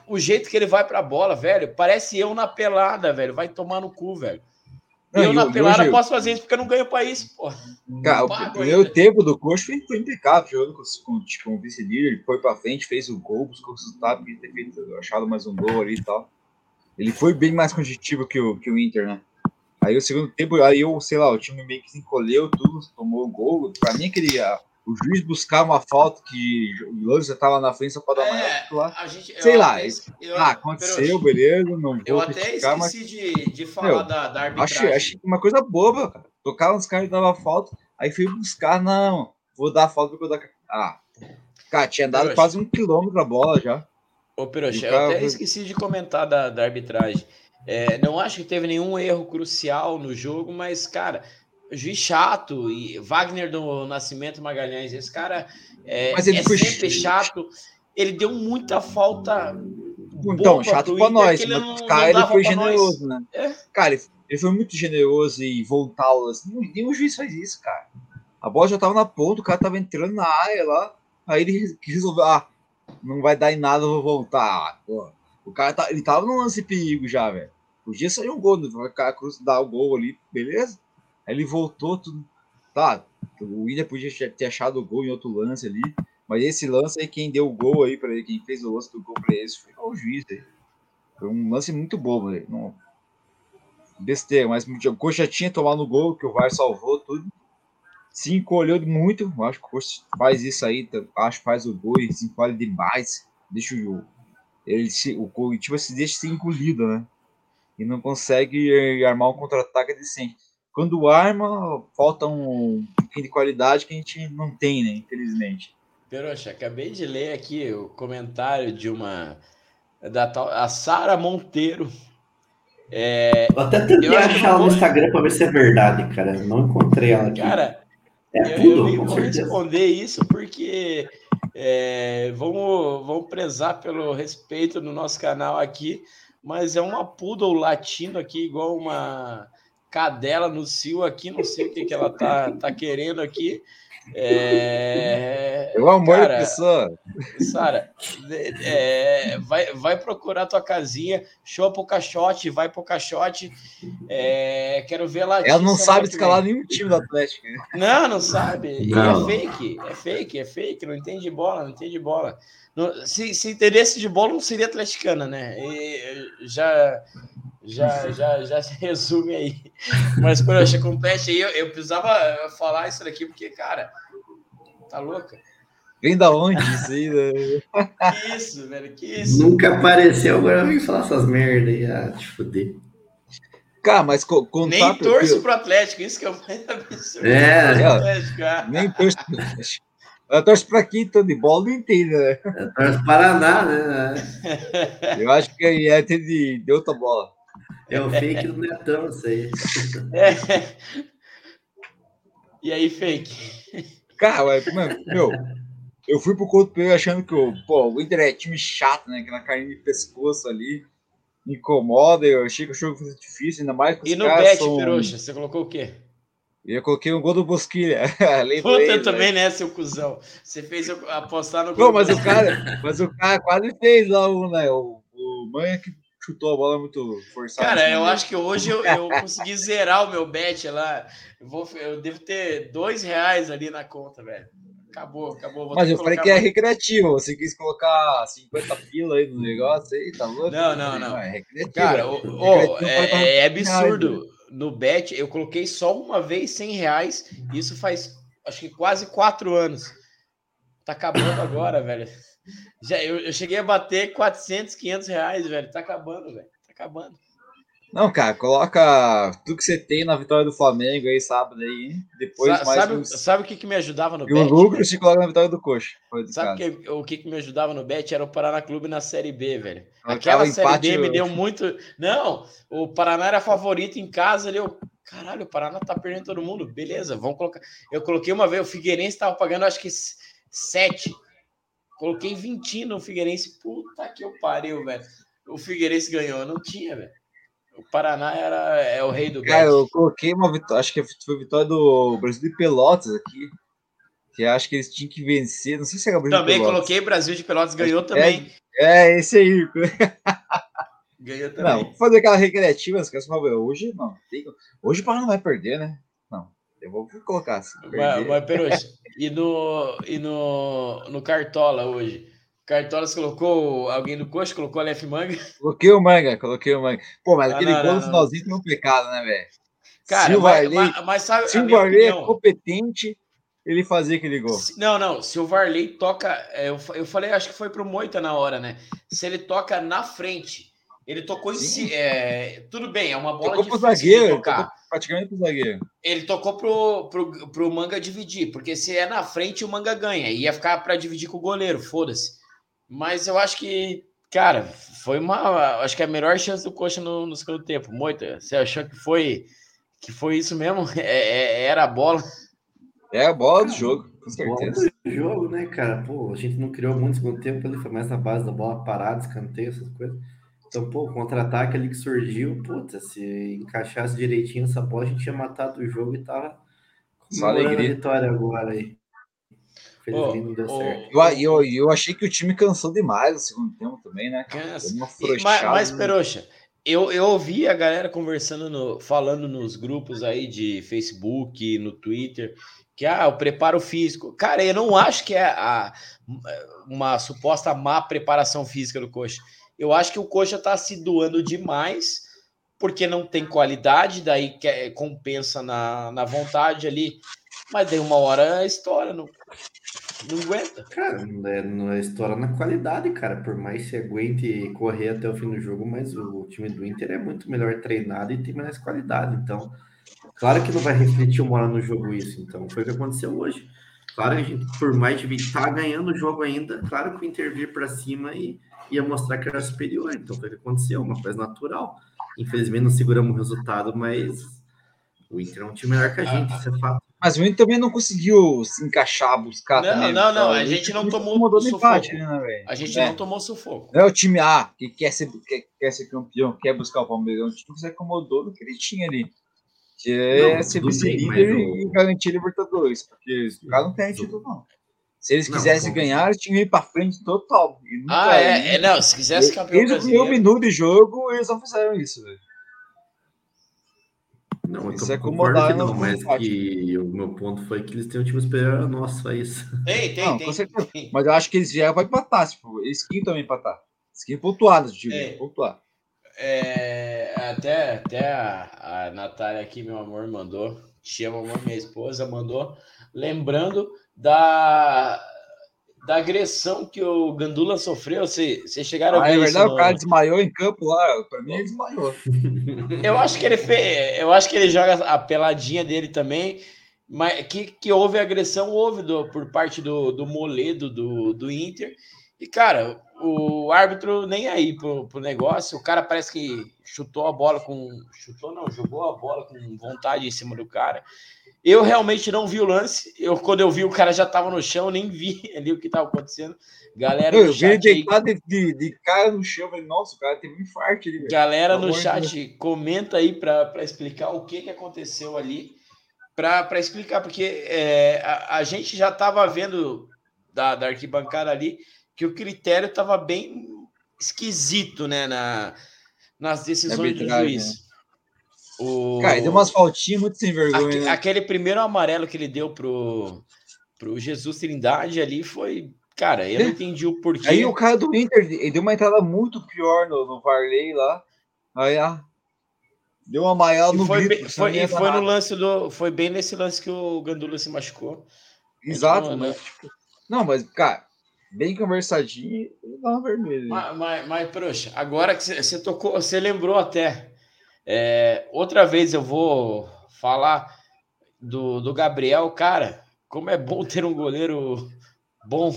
o jeito que ele vai pra bola, velho, parece eu na pelada, velho. Vai tomar no cu, velho. Não, eu, na pelada, hoje... posso fazer isso porque eu não ganho isso, pô. Cara, o primeiro tempo do Coxa foi, foi impecável, jogando com, com, com o vice-líder, ele foi para frente, fez o gol, buscou o resultado, podia ter feito, achado mais um gol ali e tal. Ele foi bem mais competitivo que o, que o Inter, né? Aí o segundo tempo, aí eu, sei lá, o time meio que se encolheu, tudo, tomou o gol. Pra mim, aquele, o juiz buscar uma falta que o Lanza estava na frente só para dar uma é, lá. Gente, Sei lá, eu, ah, aconteceu, beleza, não vou Eu até criticar, esqueci mas... de, de falar meu, da, da arbitragem. Achei, achei uma coisa boba, cara. Tocava nos caras e dava falta, aí fui buscar, não, vou dar falta porque eu dar... Ah, cara, tinha dado Peroxa. quase um quilômetro a bola já. Ô, Peroxa, eu até esqueci de comentar da, da arbitragem. É, não acho que teve nenhum erro crucial no jogo, mas, cara, juiz chato e Wagner do Nascimento Magalhães, esse cara é, Mas ele é foi sempre chato. Ele deu muita falta. Então, chato para nós, mas não, cara, ele foi generoso, nós. né? É. Cara, ele, ele, foi muito generoso e voltá-lo assim. Nenhum juiz faz isso, cara. A bola já tava na ponta, o cara tava entrando na área lá. Aí ele resolveu, ah, não vai dar em nada, eu vou voltar. Pô. O cara tá, ele tava no lance perigo já, velho. Podia sair um gol, o cara cruz dar o gol ali, beleza? Aí ele voltou, tudo. Tá, o William podia ter achado o gol em outro lance ali, mas esse lance aí, quem deu o gol aí para ele, quem fez o lance do gol para esse foi o juiz aí. Foi um lance muito bobo, aí. Não... Besteira, mas o Coxa tinha tomado o gol, que o VAR salvou tudo. Se encolheu muito, acho que o Coxa faz isso aí, acho que faz o gol e se encolhe demais. Deixa o ele se, o Curitiba se deixa ser engolido, né? E não consegue eh, armar um contra-ataque decente quando arma, falta um pouquinho de qualidade que a gente não tem, né? Infelizmente. Peroxa, acabei de ler aqui o comentário de uma. da tal, a Sara Monteiro. É, eu até tentei achar ela no Instagram para ver se é verdade, cara. Não encontrei ela aqui. Cara, é tudo, eu, eu vou responder isso porque é, vamos, vamos prezar pelo respeito no nosso canal aqui, mas é uma poodle latino aqui, igual uma cadela no cio aqui, não sei o que, que ela tá, tá querendo aqui. É, o amor cara, pessoa. Sara, é, vai, vai procurar tua casinha, show pro caixote, vai pro caixote. É, quero ver lá. Ela não sabe escalar nenhum time do Atlético. Não, não sabe. Não. é fake, é fake, é fake, não entende bola, não entende bola. se, se interesse de bola, não seria atleticana, né? E, já Já, já, já se resume aí. Mas, poxa, complete aí, eu, eu precisava falar isso daqui, porque, cara, tá louca? Vem da onde isso aí, né? Que isso, velho, que isso? Nunca apareceu, agora vem falar essas merdas aí, ah, te fuder. Cara, mas co- contar... Nem torço pro Atlético, isso que é mais absurdo. É. Torço pro Atlético, ah. Nem torço pro Atlético. Eu torço pra quem tô de bola não entende, né? Torce Paraná, né? Eu acho que é ter de, de outra bola. É o fake do Netão, isso aí. É. E aí, fake? Cara, mas, mano, meu, eu fui pro Couto Pereira achando que o, pô, o Inter é time chato, né? Que na carne de pescoço ali incomoda. Eu achei que o jogo fosse difícil, ainda mais que E no bet, são... Peruxa, você colocou o quê? Eu coloquei um gol do Bosquilha. Puta, né? eu também, né, seu cuzão? Você fez eu apostar no Não, gol mas do- o cara, mas o cara quase fez lá o, né? O, o Manha que chutou a bola muito forçado. Cara, eu acho que hoje eu, eu consegui zerar o meu bet lá. Eu, vou, eu devo ter dois reais ali na conta, velho. Acabou, acabou. Vou Mas eu falei que é recreativo. Você quis colocar 50 pila aí no negócio aí, tá louco? Não, não, não. É recreativo. Cara, Recreativo ô, pode é, estar é reais, absurdo. No bet, eu coloquei só uma vez 100 reais. Isso faz, acho que quase quatro anos. Tá acabando agora, velho. Já, eu, eu cheguei a bater 400, 500 reais, velho. Tá acabando, velho. Tá acabando. Não, cara, coloca tudo que você tem na vitória do Flamengo aí, sábado aí. Depois Sa- mais sabe, uns... sabe o que, que me ajudava no E o bet? lucro velho? se coloca na vitória do Coxa. Sabe que, o que, que me ajudava no bet era o Paraná Clube na Série B, velho. Colocava Aquela Série B me eu- deu muito. Não, o Paraná era favorito em casa ali. Eu, caralho, o Paraná tá perdendo todo mundo. Beleza, vamos colocar. Eu coloquei uma vez, o Figueirense tava pagando acho que 7. Coloquei 20 no Figueirense. Puta que eu pariu, velho. O Figueirense ganhou, não tinha, velho. O Paraná era é o rei do. Cara, eu coloquei uma vitória, acho que foi a vitória do Brasil de Pelotas aqui. Que acho que eles tinham que vencer. Não sei se era o Brasil Também coloquei Brasil de Pelotas, ganhou também. É, esse aí. Ganhou Não, também. vou fazer aquela recreativa, hoje não. tem- Hoje o Paraná não vai perder, né? Eu vou colocar assim. Mas, mas Peruxa, e no, e no, no Cartola hoje? Cartola você colocou alguém do coxa, colocou a Lef Manga? Coloquei o manga, coloquei o manga. Pô, mas Ah, aquele não, gol no finalzinho foi um pecado, né, velho? Cara, se o Varley, mas- mas sabe se o é competente, ele fazia aquele gol. Se- Não, não. Se o Varley toca. é, Eu, eu falei, acho que foi pro Moita na hora, né? Se ele toca na frente, ele tocou em si. é, tudo bem, é uma bola Tocou pro difícil zagueiro, de ele tocar. tocou praticamente pro zagueiro. Ele tocou pro, pro, pro Manga dividir, porque se é na frente, o Manga ganha. Ia ficar para dividir com o goleiro, foda-se. Mas eu acho que, cara, foi uma. Acho que é a melhor chance do Coxa no, no segundo tempo. Moita, você achou que foi, que foi isso mesmo? É- é- era a bola. É a bola do jogo, com Bola certeza. do jogo, né, cara? Pô, a gente não criou muito no segundo tempo ali, foi mais na base da bola parada, escanteio, essas coisas. Então, pô, o contra-ataque ali que surgiu, puta, se encaixasse direitinho essa bola, a gente tinha matado o jogo e tava comemorando alegria. a vitória agora aí. Felizmente certo. Eu, eu, eu achei que o time cansou demais no segundo tempo também, né? E- Mas, mas né? Peroxa, eu, eu ouvi a galera conversando, no, falando nos grupos aí de Facebook, no Twitter, que ah, o preparo físico. Cara, eu não acho que é a, uma suposta má preparação física do Coxa. Eu acho que o Coxa tá se doando demais porque não tem qualidade, daí quer, compensa na, na vontade ali. Mas daí uma hora estoura, não, não aguenta. Cara, não é, não é história na qualidade, cara. Por mais que você aguente correr até o fim do jogo, mas o time do Inter é muito melhor treinado e tem mais qualidade. Então, claro que não vai refletir uma hora no jogo isso. Então, foi o que aconteceu hoje. Claro que a gente, por mais de estar ganhando o jogo ainda, claro que o Inter vir para cima e ia mostrar que era superior. Então, foi o que aconteceu, uma coisa natural. Infelizmente, não seguramos o resultado, mas o Inter é um time melhor que a gente, isso é fato. Mas o Inter também não conseguiu se encaixar, buscar Não, também. não, não, a o gente Inter não tomou no sufoco. empate, né, velho? A gente É. não tomou sufoco. Não é o time A que quer ser, quer, quer ser campeão, quer buscar o Palmeiras. É um time que se acomodou no que ele tinha ali. Que é Não, ser vice-líder e garantir Libertadores. Porque o cara não tem título, não. Se eles Não, quisessem como- ganhar, eles tinham ir pra frente total. E nunca- Ah, é, é, não, se quisesse campeão Desde o primeiro minuto de jogo, eles não fizeram isso, velho. Não, eu Isso é concordo que não, mas que o meu ponto foi que eles têm um time superior ao nosso, só isso. Tem, tem, Não, tem. tem. Mas eu acho que eles vieram pra empatar. Tipo, eles também empatar. Eles queriam pontuar no time, É. pontuar. é, até, até a, a Natália aqui, meu amor, mandou. Tia, amor, minha esposa, mandou. Lembrando da, da agressão que o Gandula sofreu. Vocês chegaram ah, a ver é verdade, no... o cara desmaiou em campo lá. Pra mim, ele desmaiou. Eu acho que ele fez. Eu acho que ele joga a peladinha dele também. Mas que, que houve agressão, houve do, por parte do, do Moledo do, do Inter. E, cara, o árbitro nem aí pro, pro negócio. O cara parece que chutou a bola com. Chutou, não, jogou a bola com vontade em cima do cara. Eu realmente não vi o lance. Eu, quando eu vi, o cara já estava no chão, nem vi ali o que estava acontecendo. Galera, eu vi ele deitado de, de, cara no chão. Falei, nossa, o cara teve um infarto ali. Galera no chat, comenta aí para explicar o que, que aconteceu ali. Para explicar, porque é, a, a, gente já estava vendo da, da arquibancada ali que o critério estava bem esquisito né, na, nas decisões do juiz. Né? O... Cara, deu umas faltinhas muito sem vergonha. Aquele, né? aquele primeiro amarelo que ele deu pro, pro Jesus Trindade ali foi. Cara, eu não entendi o porquê. Aí o cara do Inter, ele deu uma entrada muito pior no, no Varley lá. Aí, ah, deu uma amarela no foi, grito, foi, e foi no lance do. Foi bem nesse lance que o Gandula se machucou. Exato, mas, tipo, não, mas, cara, bem conversadinho, ele dá uma vermelha. Mas, mas, mas, poxa, agora que você tocou, você lembrou até. É, outra vez eu vou falar do, do Gabriel, cara. Como é bom ter um goleiro bom,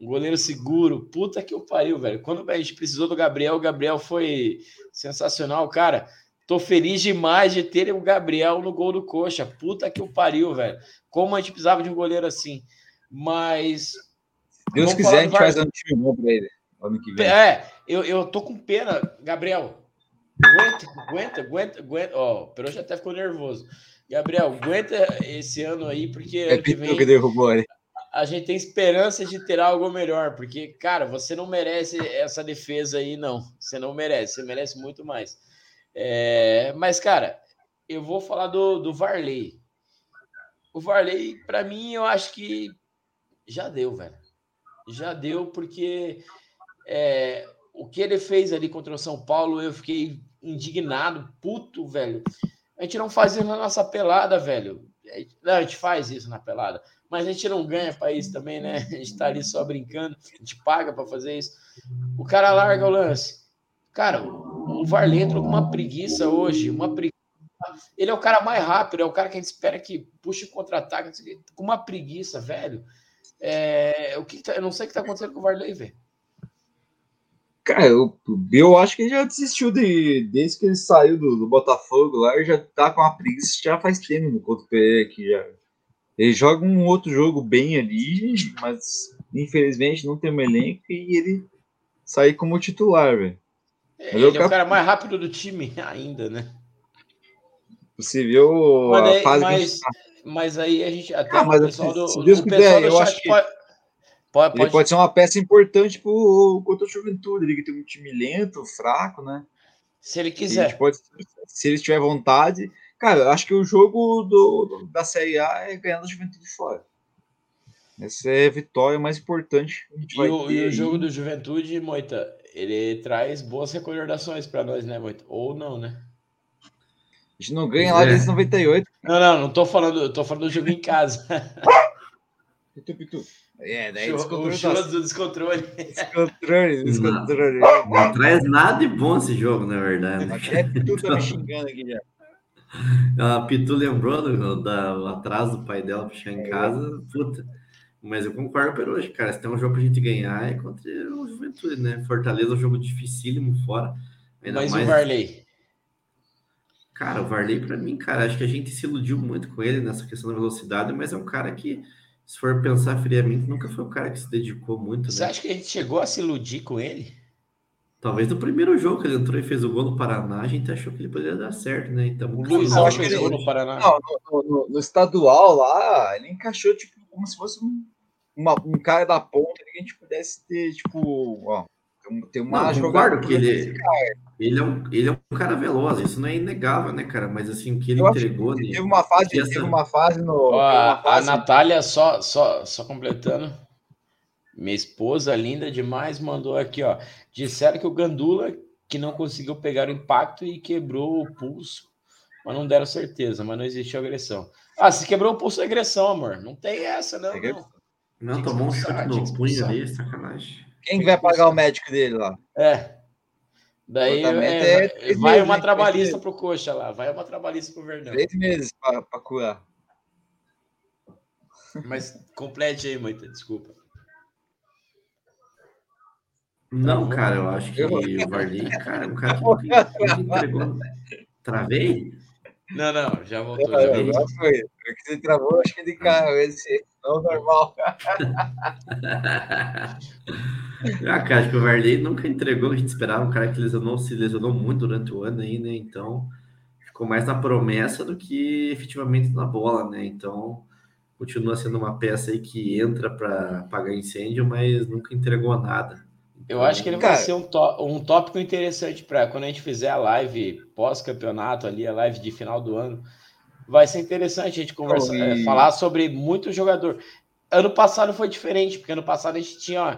um goleiro seguro. Puta que o pariu, velho. Quando a gente precisou do Gabriel, o Gabriel foi sensacional, cara. Tô feliz demais de ter o Gabriel no gol do Coxa. Puta que o pariu, velho. Como a gente precisava de um goleiro assim. Mas. Deus quiser, a gente faz um time bom pra ele. Ano que vem. É, eu, eu tô com pena, Gabriel. Aguenta, aguenta, aguenta, aguenta. Ó, o Peroxa até ficou nervoso. Gabriel, aguenta esse ano aí, porque é ano que vem que derrubou a gente tem esperança de ter algo melhor, porque, cara, você não merece essa defesa aí, não. Você não merece, você merece muito mais. É, mas, cara, eu vou falar do, do Varley. O Varley, para mim, eu acho que já deu, velho. Já deu, porque é, o que ele fez ali contra o São Paulo, eu fiquei indignado, puto, velho. A gente não faz isso na nossa pelada, velho. Não, a gente faz isso na pelada, mas a gente não ganha para isso também, né? A gente tá ali só brincando, a gente paga para fazer isso. O cara larga o lance. Cara, o Varley entrou com uma preguiça hoje, uma preguiça. Ele é o cara mais rápido, é o cara que a gente espera que puxe contra-ataque, com uma preguiça, velho. É, o que tá, eu não sei o que tá acontecendo com o Varley, velho. Cara, eu, eu acho que ele já desistiu de, desde que ele saiu do, do Botafogo lá, ele já tá com uma preguiça já faz tempo no Couto PE aqui já. Ele joga um outro jogo bem ali, mas infelizmente não tem um elenco e ele sai como titular, velho. É, ele é o cara... mais rápido do time ainda, né? Você viu mas, a fase mas, tá. Mas aí a gente até ah, mas, o pessoal do, se Deus quiser, eu acho que pode, Pode. Ele pode ser uma peça importante para o contra o Juventude, ele que tem um time lento, fraco, né? Se ele quiser. Pode, se ele tiver vontade. Cara, eu acho que o jogo do, do, da Série A é ganhar da Juventude fora. Essa é a vitória mais importante. E o, e o, jogo do Juventude, Moita, ele traz boas recordações para nós, né, Moita? Ou não, né? A gente não ganha é. lá desde 98. Não, não, não tô falando, eu tô falando do jogo em casa. Pitu, pitu. É, daí descontrole. O show do descontrole. Descontrole, descontrole. Não, não, traz nada de bom esse jogo, na verdade. Até Pitu tá me xingando aqui já. A Pitu lembrou do, da, atraso do pai dela pra chegar em é. casa. Puta. Mas eu concordo com hoje, cara. Se tem um jogo pra gente ganhar é contra o Juventude, né? Fortaleza é um jogo dificílimo fora. Ainda Mas mais... o Varley? Cara, o Varley, pra mim, cara, acho que a gente se iludiu muito com ele nessa questão da velocidade, mas é um cara que se for pensar friamente, nunca foi um cara que se dedicou muito. Você né? acha que a gente chegou a se iludir com ele? Talvez no primeiro jogo que ele entrou e fez o gol no Paraná, a gente achou que ele poderia dar certo, né? Então, o Luiz acho que ele no Paraná. Não, no, no, no, estadual lá, ele encaixou tipo como se fosse um, uma, um cara da ponta que a gente pudesse ter, tipo, ó, tem uma não, jogada que ele, ele, é um, ele é um cara veloz, isso não é inegável, né, cara? Mas assim, o que ele entregou. Ele teve uma fase, essa... teve uma fase no. Ó, uma fase... A Natália, só, só, só completando. Minha esposa, linda demais, mandou aqui, ó. Disseram que o Gandula que não conseguiu pegar o impacto e quebrou o pulso, mas não deram certeza, mas não existiu agressão. Ah, se quebrou o pulso é agressão, amor. Não tem essa, não. Não, não tomou um chute no punho ali, sacanagem. Quem vai pagar o médico dele lá? É. Daí é, é, vai uma trabalhista pro coxa lá, vai uma trabalhista pro Verdão. Três meses para curar. Mas complete aí, Moita, desculpa. Não, cara, eu acho que o Varley, cara, o cara que entregou. Travei? Não, não, já voltou. Já voltou. foi. O que você travou, acho que de carro, esse não normal. ah, cara, acho que o Varley nunca entregou, a gente esperava um cara que lesionou, se lesionou muito durante o ano aí, né? Então, ficou mais na promessa do que efetivamente na bola, né? Então, continua sendo uma peça aí que entra para apagar incêndio, mas nunca entregou nada. Eu acho que ele Cara, vai ser um, um tópico interessante para quando a gente fizer a live pós-campeonato ali, a live de final do ano. Vai ser interessante a gente conversar, e... falar sobre muito jogador. Ano passado foi diferente, porque ano passado a gente tinha ó,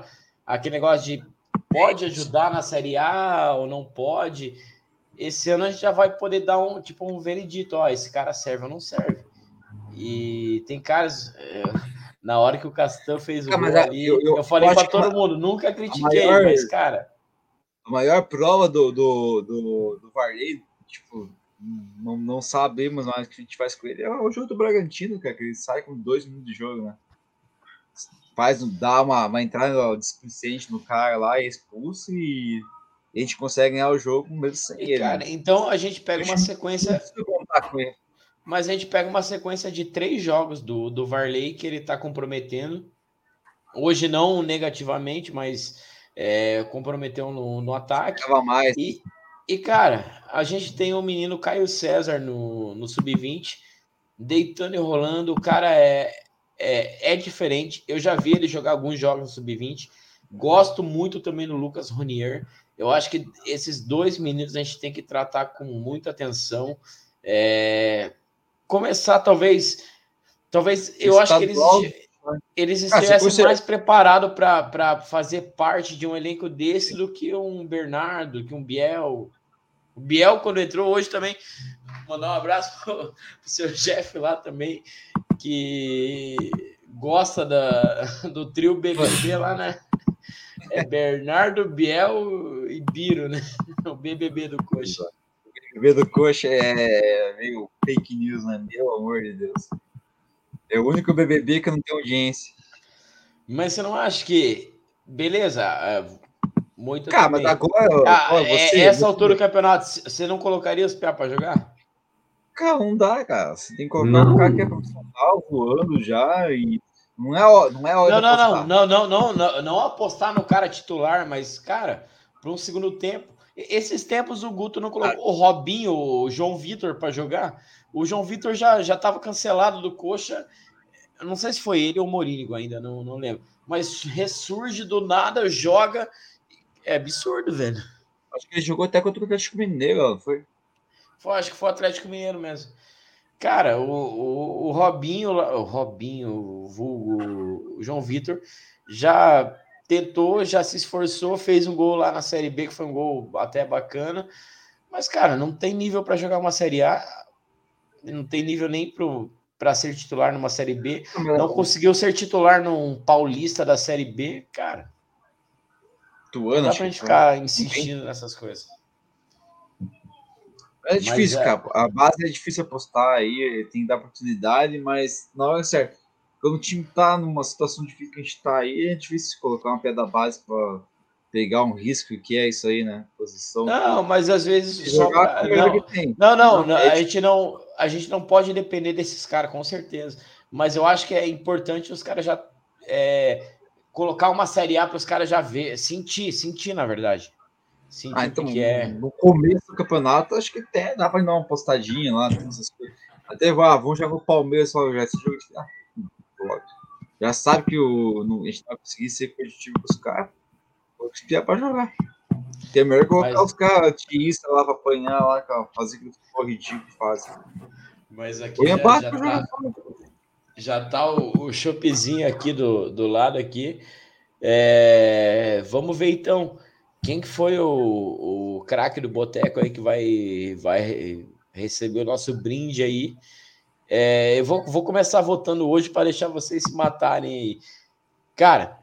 aquele negócio de pode ajudar na Série A ou não pode. Esse ano a gente já vai poder dar um tipo um veredito, ó, esse cara serve ou não serve. E tem caras. É, na hora que o Castan fez o ah, gol ali, eu, eu, eu falei para todo mundo, nunca critiquei, maior, mas, cara. A maior prova do, do, do, do Varley, tipo, não, não sabemos mais o que a gente faz com ele. É o jogo do Bragantino, cara, que ele sai com dois minutos de jogo, né? Faz, dá uma, uma entrada displicente no cara lá, é expulso e a gente consegue ganhar o jogo mesmo sem ele. Cara, né? então a gente pega uma sequência. Mas a gente pega uma sequência de três jogos do, do Varley que ele está comprometendo. Hoje não negativamente, mas é, comprometeu no, no ataque. mais. E, e, cara, a gente tem o menino Caio César no, no Sub-20, deitando e rolando. O cara é, é, é diferente. Eu já vi ele jogar alguns jogos no Sub-20. Gosto muito também do Lucas Ronier. Eu acho que esses dois meninos a gente tem que tratar com muita atenção. É, começar, talvez. Talvez eu acho que eles, eles estivessem mais preparados para fazer parte de um elenco desse do que um Bernardo, que um Biel. O Biel, quando entrou hoje também, mandar um abraço para o seu chefe lá também, que gosta da, do trio BBB lá, né? É Bernardo, Biel e Biro, né? O BBB do Coxa. BBB do Coxa é meio fake news, né? Meu amor de Deus. É o único BBB que não tem audiência. Mas você não acha que. Beleza. É, muito Cara, também. mas agora. Ah, ó, é, você, essa você... altura do campeonato, você não colocaria os pés para jogar? Cara, não dá, cara. Você tem que colocar não. um cara que é profissional voando já e. Não é, não é hora não, não, não, não, não, não, não apostar no cara titular, mas, cara, para um segundo tempo, esses tempos o Guto não colocou o Robinho, o João Vitor para jogar. O João Vitor já já estava cancelado do Coxa. Eu não sei se foi ele ou o Morínigo ainda, não, não lembro. Mas ressurge do nada, joga. É absurdo, velho. Acho que ele jogou até contra o Atlético Mineiro, foi? Foi, acho que foi o Atlético Mineiro mesmo. Cara, o, o, o Robinho, o Robinho, o vulgo, o João Vitor, já tentou, já se esforçou, fez um gol lá na Série B, que foi um gol até bacana. Mas, cara, não tem nível para jogar uma Série A, não tem nível nem para ser titular numa Série B. Não conseguiu ser titular num Paulista da Série B, cara. Tuano, não dá pra gente ficar insistindo nessas coisas. É difícil, é... cara. A base é difícil apostar aí, tem que dar oportunidade, mas na hora certa quando o time tá numa situação difícil que a gente tá aí, é difícil colocar uma pedra base para pegar um risco que é isso aí, né? Posição. Não, mas às vezes só não, não, não, não, a gente não, a gente não pode depender desses caras, com certeza. Mas eu acho que é importante os caras já é, colocar uma série A para os caras já ver, sentir, sentir na verdade. Sentir ah, então, que é. No começo do campeonato, acho que até dá para dar uma postadinha lá, Até ah, vamos jogar o Palmeiras, só já esse jogo. Ah, já sabe que o, não, a gente não vai conseguir ser competitivo com os caras. Vou espiar para jogar. Tem melhor colocar Mas... os caras tiistas lá para apanhar lá, cara, fazer aquilo que for ridículo que fazem. Mas aqui já, já, tá, já tá o, o choppzinho aqui do, do lado aqui. É, vamos ver então. Quem que foi o, o craque do Boteco aí que vai, vai receber o nosso brinde aí? É, eu vou, vou começar votando hoje para deixar vocês se matarem aí. Cara,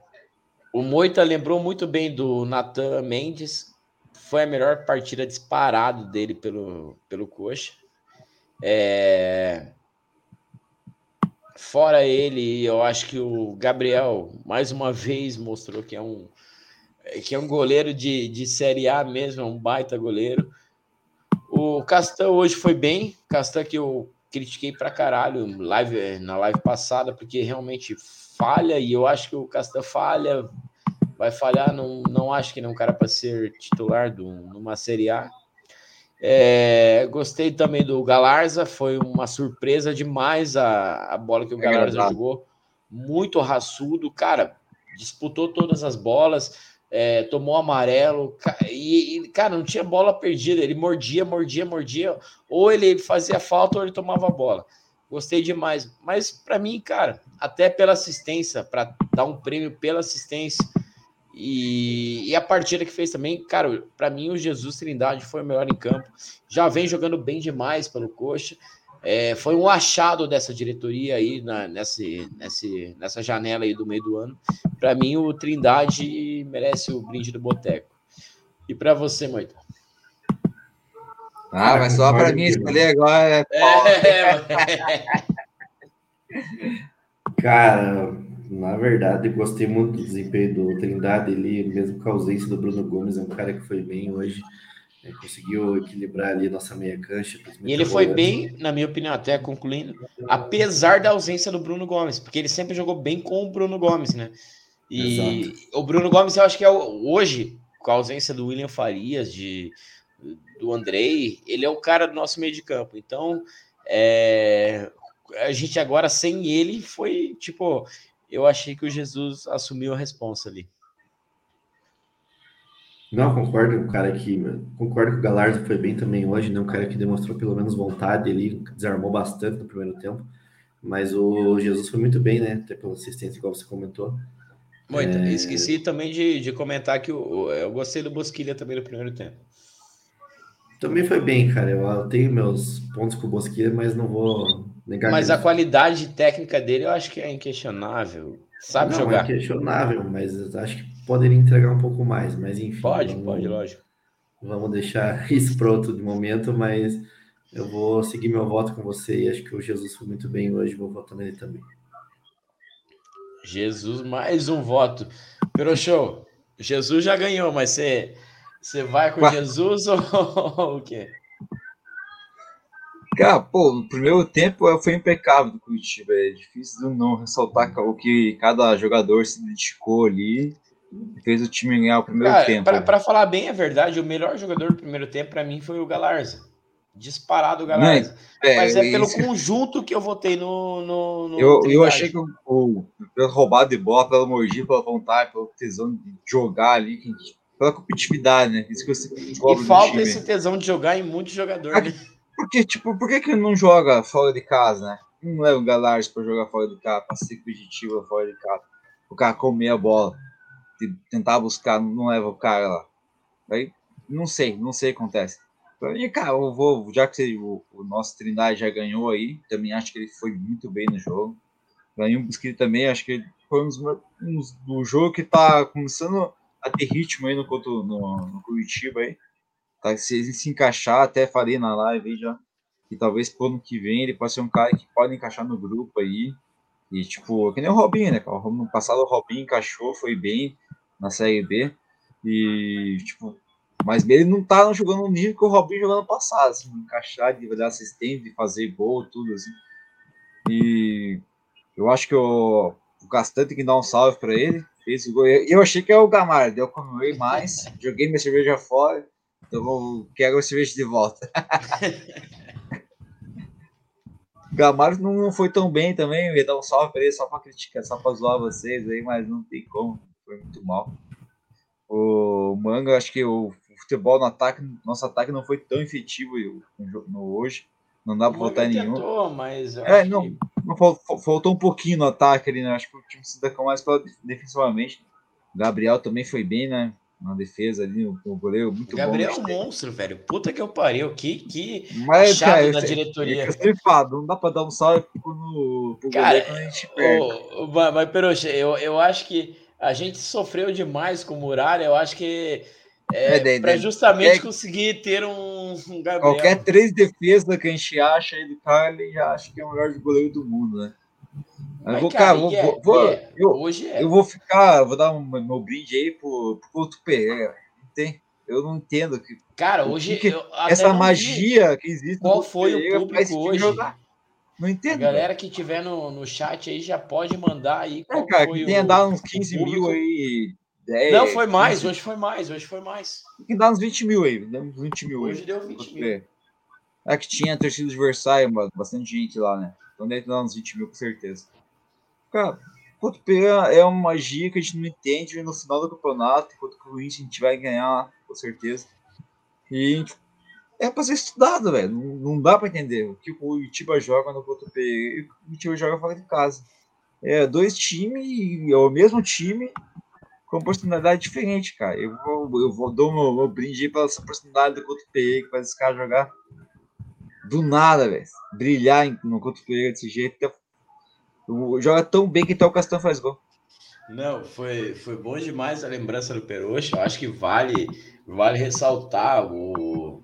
o Moita lembrou muito bem do Nathan Mendes. Foi a melhor partida disparado dele pelo, pelo Coxa. É... Fora ele, eu acho que o Gabriel, mais uma vez, mostrou que é um, que é um goleiro de, de Série A mesmo, é um baita goleiro. O Castan hoje foi bem. Castan que eu critiquei pra caralho live, na live passada, porque realmente falha, e eu acho que o Castan falha, vai falhar, não, não acho que ele é um cara para ser titular do, numa Série A. É, gostei também do Galarza, foi uma surpresa demais a, a bola que o é Galarza é jogou, muito raçudo, cara, disputou todas as bolas, é, tomou amarelo, e, e, cara, não tinha bola perdida, ele mordia, mordia, mordia, ou ele fazia falta ou ele tomava a bola. Gostei demais, mas para mim, cara, até pela assistência, para dar um prêmio pela assistência, e, e, a partida que fez também, cara, para mim o Jesus Trindade foi o melhor em campo. Já vem jogando bem demais pelo Coxa. É, foi um achado dessa diretoria aí na, nesse, nesse, nessa janela aí do meio do ano. Para mim, o Trindade merece o brinde do Boteco. E para você, Moita? Ah, mas só para mim escolher agora. É... é cara, na verdade, gostei muito do desempenho do Trindade. Ele, mesmo com a ausência do Bruno Gomes, é um cara que foi bem hoje. É, conseguiu equilibrar ali nossa meia cancha. E ele foi bem, na minha opinião, até concluindo, apesar da ausência do Bruno Gomes, porque ele sempre jogou bem com o Bruno Gomes, né? E Exato. o Bruno Gomes, eu acho que é hoje, com a ausência do William Farias, de, do Andrei, ele é o cara do nosso meio de campo. Então, é, a gente agora sem ele foi tipo, eu achei que o Jesus assumiu a responsa ali. Não, concordo com o cara que. Concordo que o Galardo foi bem também hoje, né? Um cara que demonstrou pelo menos vontade ali, desarmou bastante no primeiro tempo. Mas o Jesus foi muito bem, né? Até pela assistência, igual você comentou. Muito. É... Esqueci também de, de comentar que eu, eu gostei do Bosquilha também no primeiro tempo. Também foi bem, cara. Eu tenho meus pontos com o Bosquilha, mas não vou negar. Mas a qualidade técnica dele eu acho que é inquestionável. Sabe não, jogar. É inquestionável, mas acho que poderia entregar um pouco mais, mas enfim. Pode, vamos, pode, lógico. Vamos deixar isso pronto de momento, mas eu vou seguir meu voto com você e acho que o Jesus foi muito bem hoje, vou votar nele também. Jesus, mais um voto. Pero show, Jesus já ganhou, mas você, você vai com Jesus ou, ou o quê? Cara, pô, no primeiro tempo foi impecável do Curitiba. É difícil não ressaltar o que cada jogador se dedicou ali fez o time ganhar o primeiro Cara, tempo. Para falar bem a verdade, o melhor jogador do primeiro tempo para mim foi o Galarza. Disparado o Galarza. É, Mas é, é pelo isso. conjunto que eu votei no. no, no eu, eu achei que o, o, pelo roubado de bola, pelo mordido, pela vontade, pelo tesão de jogar ali, pela competitividade, né? Isso que você e falta esse tesão de jogar em muitos jogadores. Né? Porque, tipo, por que, que não joga fora de casa, né? Não leva o Galarza para jogar fora de casa, para ser competitivo fora de casa. O cara comer a bola tentar buscar, não leva o cara lá. Aí, não sei, não sei o que acontece. Mim, cara, eu vou, já que o, o, nosso Trindade já ganhou aí, também acho que ele foi muito bem no jogo. Mim, o Busquets também, acho que ele foi um dos, um jogo que tá começando a ter ritmo aí no, no, no Curitiba aí. Tá, se ele se encaixar, até falei na live aí já, que talvez pro ano que vem ele pode ser um cara que pode encaixar no grupo aí e, tipo, que nem o Robinho, né? No passado o Robinho encaixou, foi bem na Série B. E, tipo, mas ele não tá jogando no nível que o Robinho jogou no passado, assim, encaixar, de dar assistente, de fazer gol, tudo assim. E eu acho que o, o tem que dar um salve para ele. Fez o gol. Eu achei que é o Gamar, deu comemorei mais, joguei minha cerveja fora, então eu quero a cerveja de volta. Gamarro não, não foi tão bem também, eu ia dar um salve pra ele só pra criticar, só pra zoar vocês aí, mas não tem como, foi muito mal. O Manga, acho que o futebol no ataque, nosso ataque não foi tão efetivo no, no hoje, não dá pra botar nenhum. Tentou, mas é, não, que... não, faltou um pouquinho no ataque ali, né? Acho que o time se destacou mais defensivamente. O Gabriel também foi bem, né? na defesa ali, o, o goleiro muito Gabriel bom. Gabriel é um monstro, velho. Puta que eu pariu. Que, que Mas, cara, da diretoria. Eu sempre falo, não dá pra dar um salve no, pro cara, goleiro quando a gente perde. O, mas, Peroxa, eu, eu acho que a gente sofreu demais com o Muralha. Eu acho que é, é para justamente é, conseguir ter um, um Gabriel. Qualquer três defesas que a gente acha aí do cara, ele já acha que é o melhor goleiro do mundo, né? Mas, vou, cara, vou, é, vou, é, eu, hoje é. eu vou ficar, vou dar um meu brinde aí pro, pro Couto Pereira. Tem, eu não entendo que. Cara, hoje que, essa magia que existe. Qual foi o público hoje? Jogar. Não entendo. A galera que tiver no, no chat aí já pode mandar aí. É, cara, que tenha dado uns 15 mil aí. 10, não, foi mais, 15. hoje foi mais, hoje foi mais. Que dá uns 20 mil aí, dá uns 20 mil hoje aí. deu 20 mil. É que tinha torcida de Versailles, bastante gente lá, né? Então deve dar uns 20 mil com certeza. Cara, Pereira é uma magia que a gente não entende no final do campeonato, enquanto o Corinthians a gente vai ganhar, com certeza. E é pra ser estudado, velho. Não, dá pra entender o que o Itiba joga no Porto Pereira e o Itiba joga fora de casa. É dois times, é o mesmo time, com personalidade diferente, cara. Eu vou, eu vou dar meu, meu brinde pela essa personalidade do Couto Pereira que faz esse cara jogar do nada, velho. Brilhar no Couto Pereira desse jeito Joga tão bem que até o Castan faz gol. Não, foi, foi bom demais a lembrança do Peroxa. Eu acho que vale, vale ressaltar o.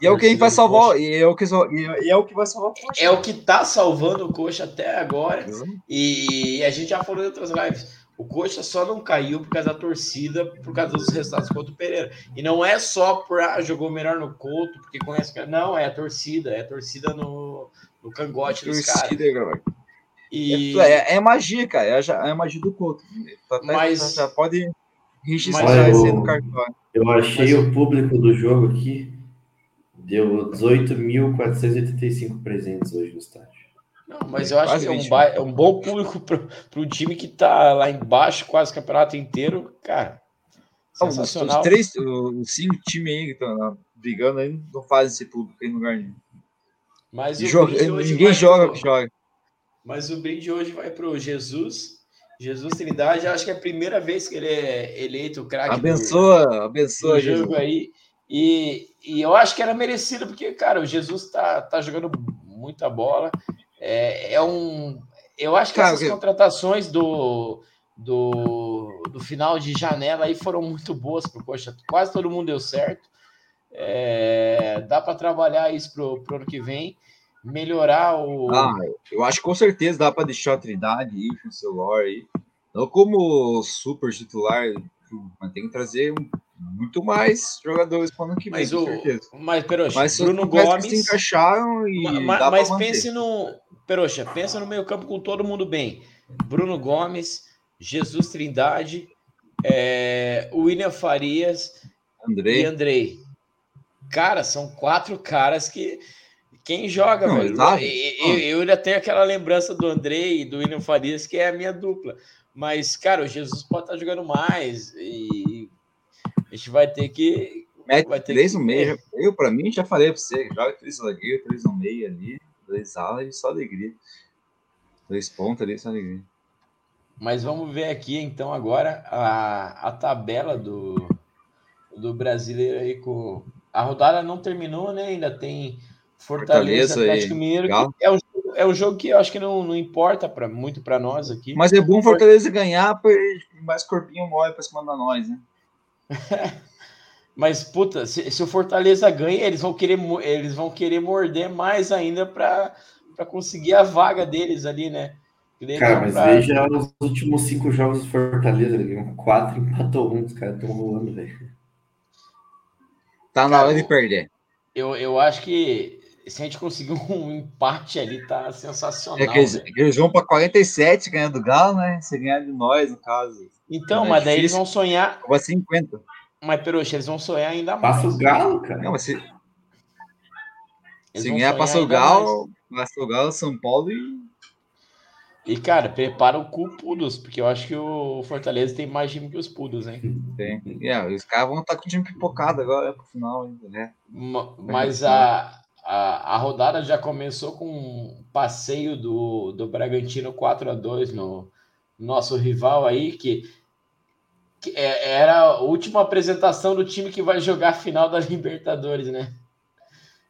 E é o que vai salvar, e é o que, e é o que vai salvar o Coxa. É o que tá salvando o Coxa até agora. E a gente já falou em outras lives. O Coxa só não caiu por causa da torcida, por causa dos resultados contra o Pereira. E não é só por ah, jogou melhor no Couto, porque conhece. Não, é a torcida, é a torcida no, no cangote dos caras. E... É, é, magia, cara. É, a, é a magia do Couto. Tá mas... Já pode registrar esse no cartão. Eu achei mas... o público do jogo aqui. Deu 18.485 presentes hoje no estádio. Não, mas eu acho quase que é um, ba... é um, bom público para o time que está lá embaixo, quase o campeonato inteiro, cara. Sensacional. Os, três, os cinco times aí que estão brigando aí não fazem esse público aí no lugar nenhum. Mas joga, ninguém joga o que joga. Mas o brinde hoje vai para o Jesus. Jesus Trindade, acho que é a primeira vez que ele é eleito craque. Abençoa, do, abençoa do jogo Jesus. aí. E, e eu acho que era merecido, porque, cara, o Jesus tá, tá jogando muita bola. É, é um. Eu acho que essas contratações do, do, do final de janela aí foram muito boas para Coxa. Quase todo mundo deu certo. É, dá para trabalhar isso para o ano que vem melhorar o. Ah, eu acho que com certeza dá para deixar a Trindade aí, o celular aí. Não como super titular, mas tem que trazer muito mais jogadores para o ano que vem, mas certeza. Mas, Peroxa, mas Bruno Gomes. se encaixaram e. Mas, mas pense no. Peroxa, pensa no meio-campo com todo mundo bem. Bruno Gomes, Jesus Trindade, é, William Farias Andrei. e Andrei. Cara, são quatro caras que quem joga, não, velho? Eu, eu, ainda tenho aquela lembrança do Andrei e do William Farias, que é a minha dupla. Mas, cara, o Jesus pode estar jogando mais e a gente vai ter que. Mete vai ter três que... no meio. Eu, para mim, já falei para você: joga três zagueiros, três no meio ali, dois alas e só alegria. Dois pontos ali, só alegria. Mas vamos ver aqui, então, agora a, a tabela do, do brasileiro aí com. A rodada não terminou, né? Ainda tem Fortaleza, Fortaleza Atlético Mineiro. É um, é um jogo que eu acho que não, não importa pra, muito para nós aqui. Mas é bom Fortaleza ganhar para mais corpinho mole para cima da nós, né? Mas, puta, se, se, o Fortaleza ganha, eles vão querer, eles vão querer morder mais ainda para conseguir a vaga deles ali, né? Cara, mas pra... veja os últimos cinco jogos do Fortaleza, quatro empatou um, os caras estão rolando, velho. Tá na hora de perder. Eu, eu acho que se a gente conseguir um empate ali, tá sensacional. É que eles, eles vão para 47 ganhando do Galo, né? Se ganhar de nós, no caso. Então, é mas daí eles vão sonhar. Vai 50. Mas, Peruxa, eles vão sonhar ainda mais. Passa o Galo, cara. Não, mas se, se ganhar, passa o Galo, passa o Galo, São Paulo e. E, cara, prepara o cu Pudos, porque eu acho que o Fortaleza tem mais time que os Pudos, hein? Tem. Yeah, os caras vão estar com o time pipocado agora pro final, né? Mas a, a, a rodada já começou com um passeio do, do Bragantino 4 a 2 no nosso rival aí, que É, era a última apresentação do time que vai jogar a final da Libertadores, né?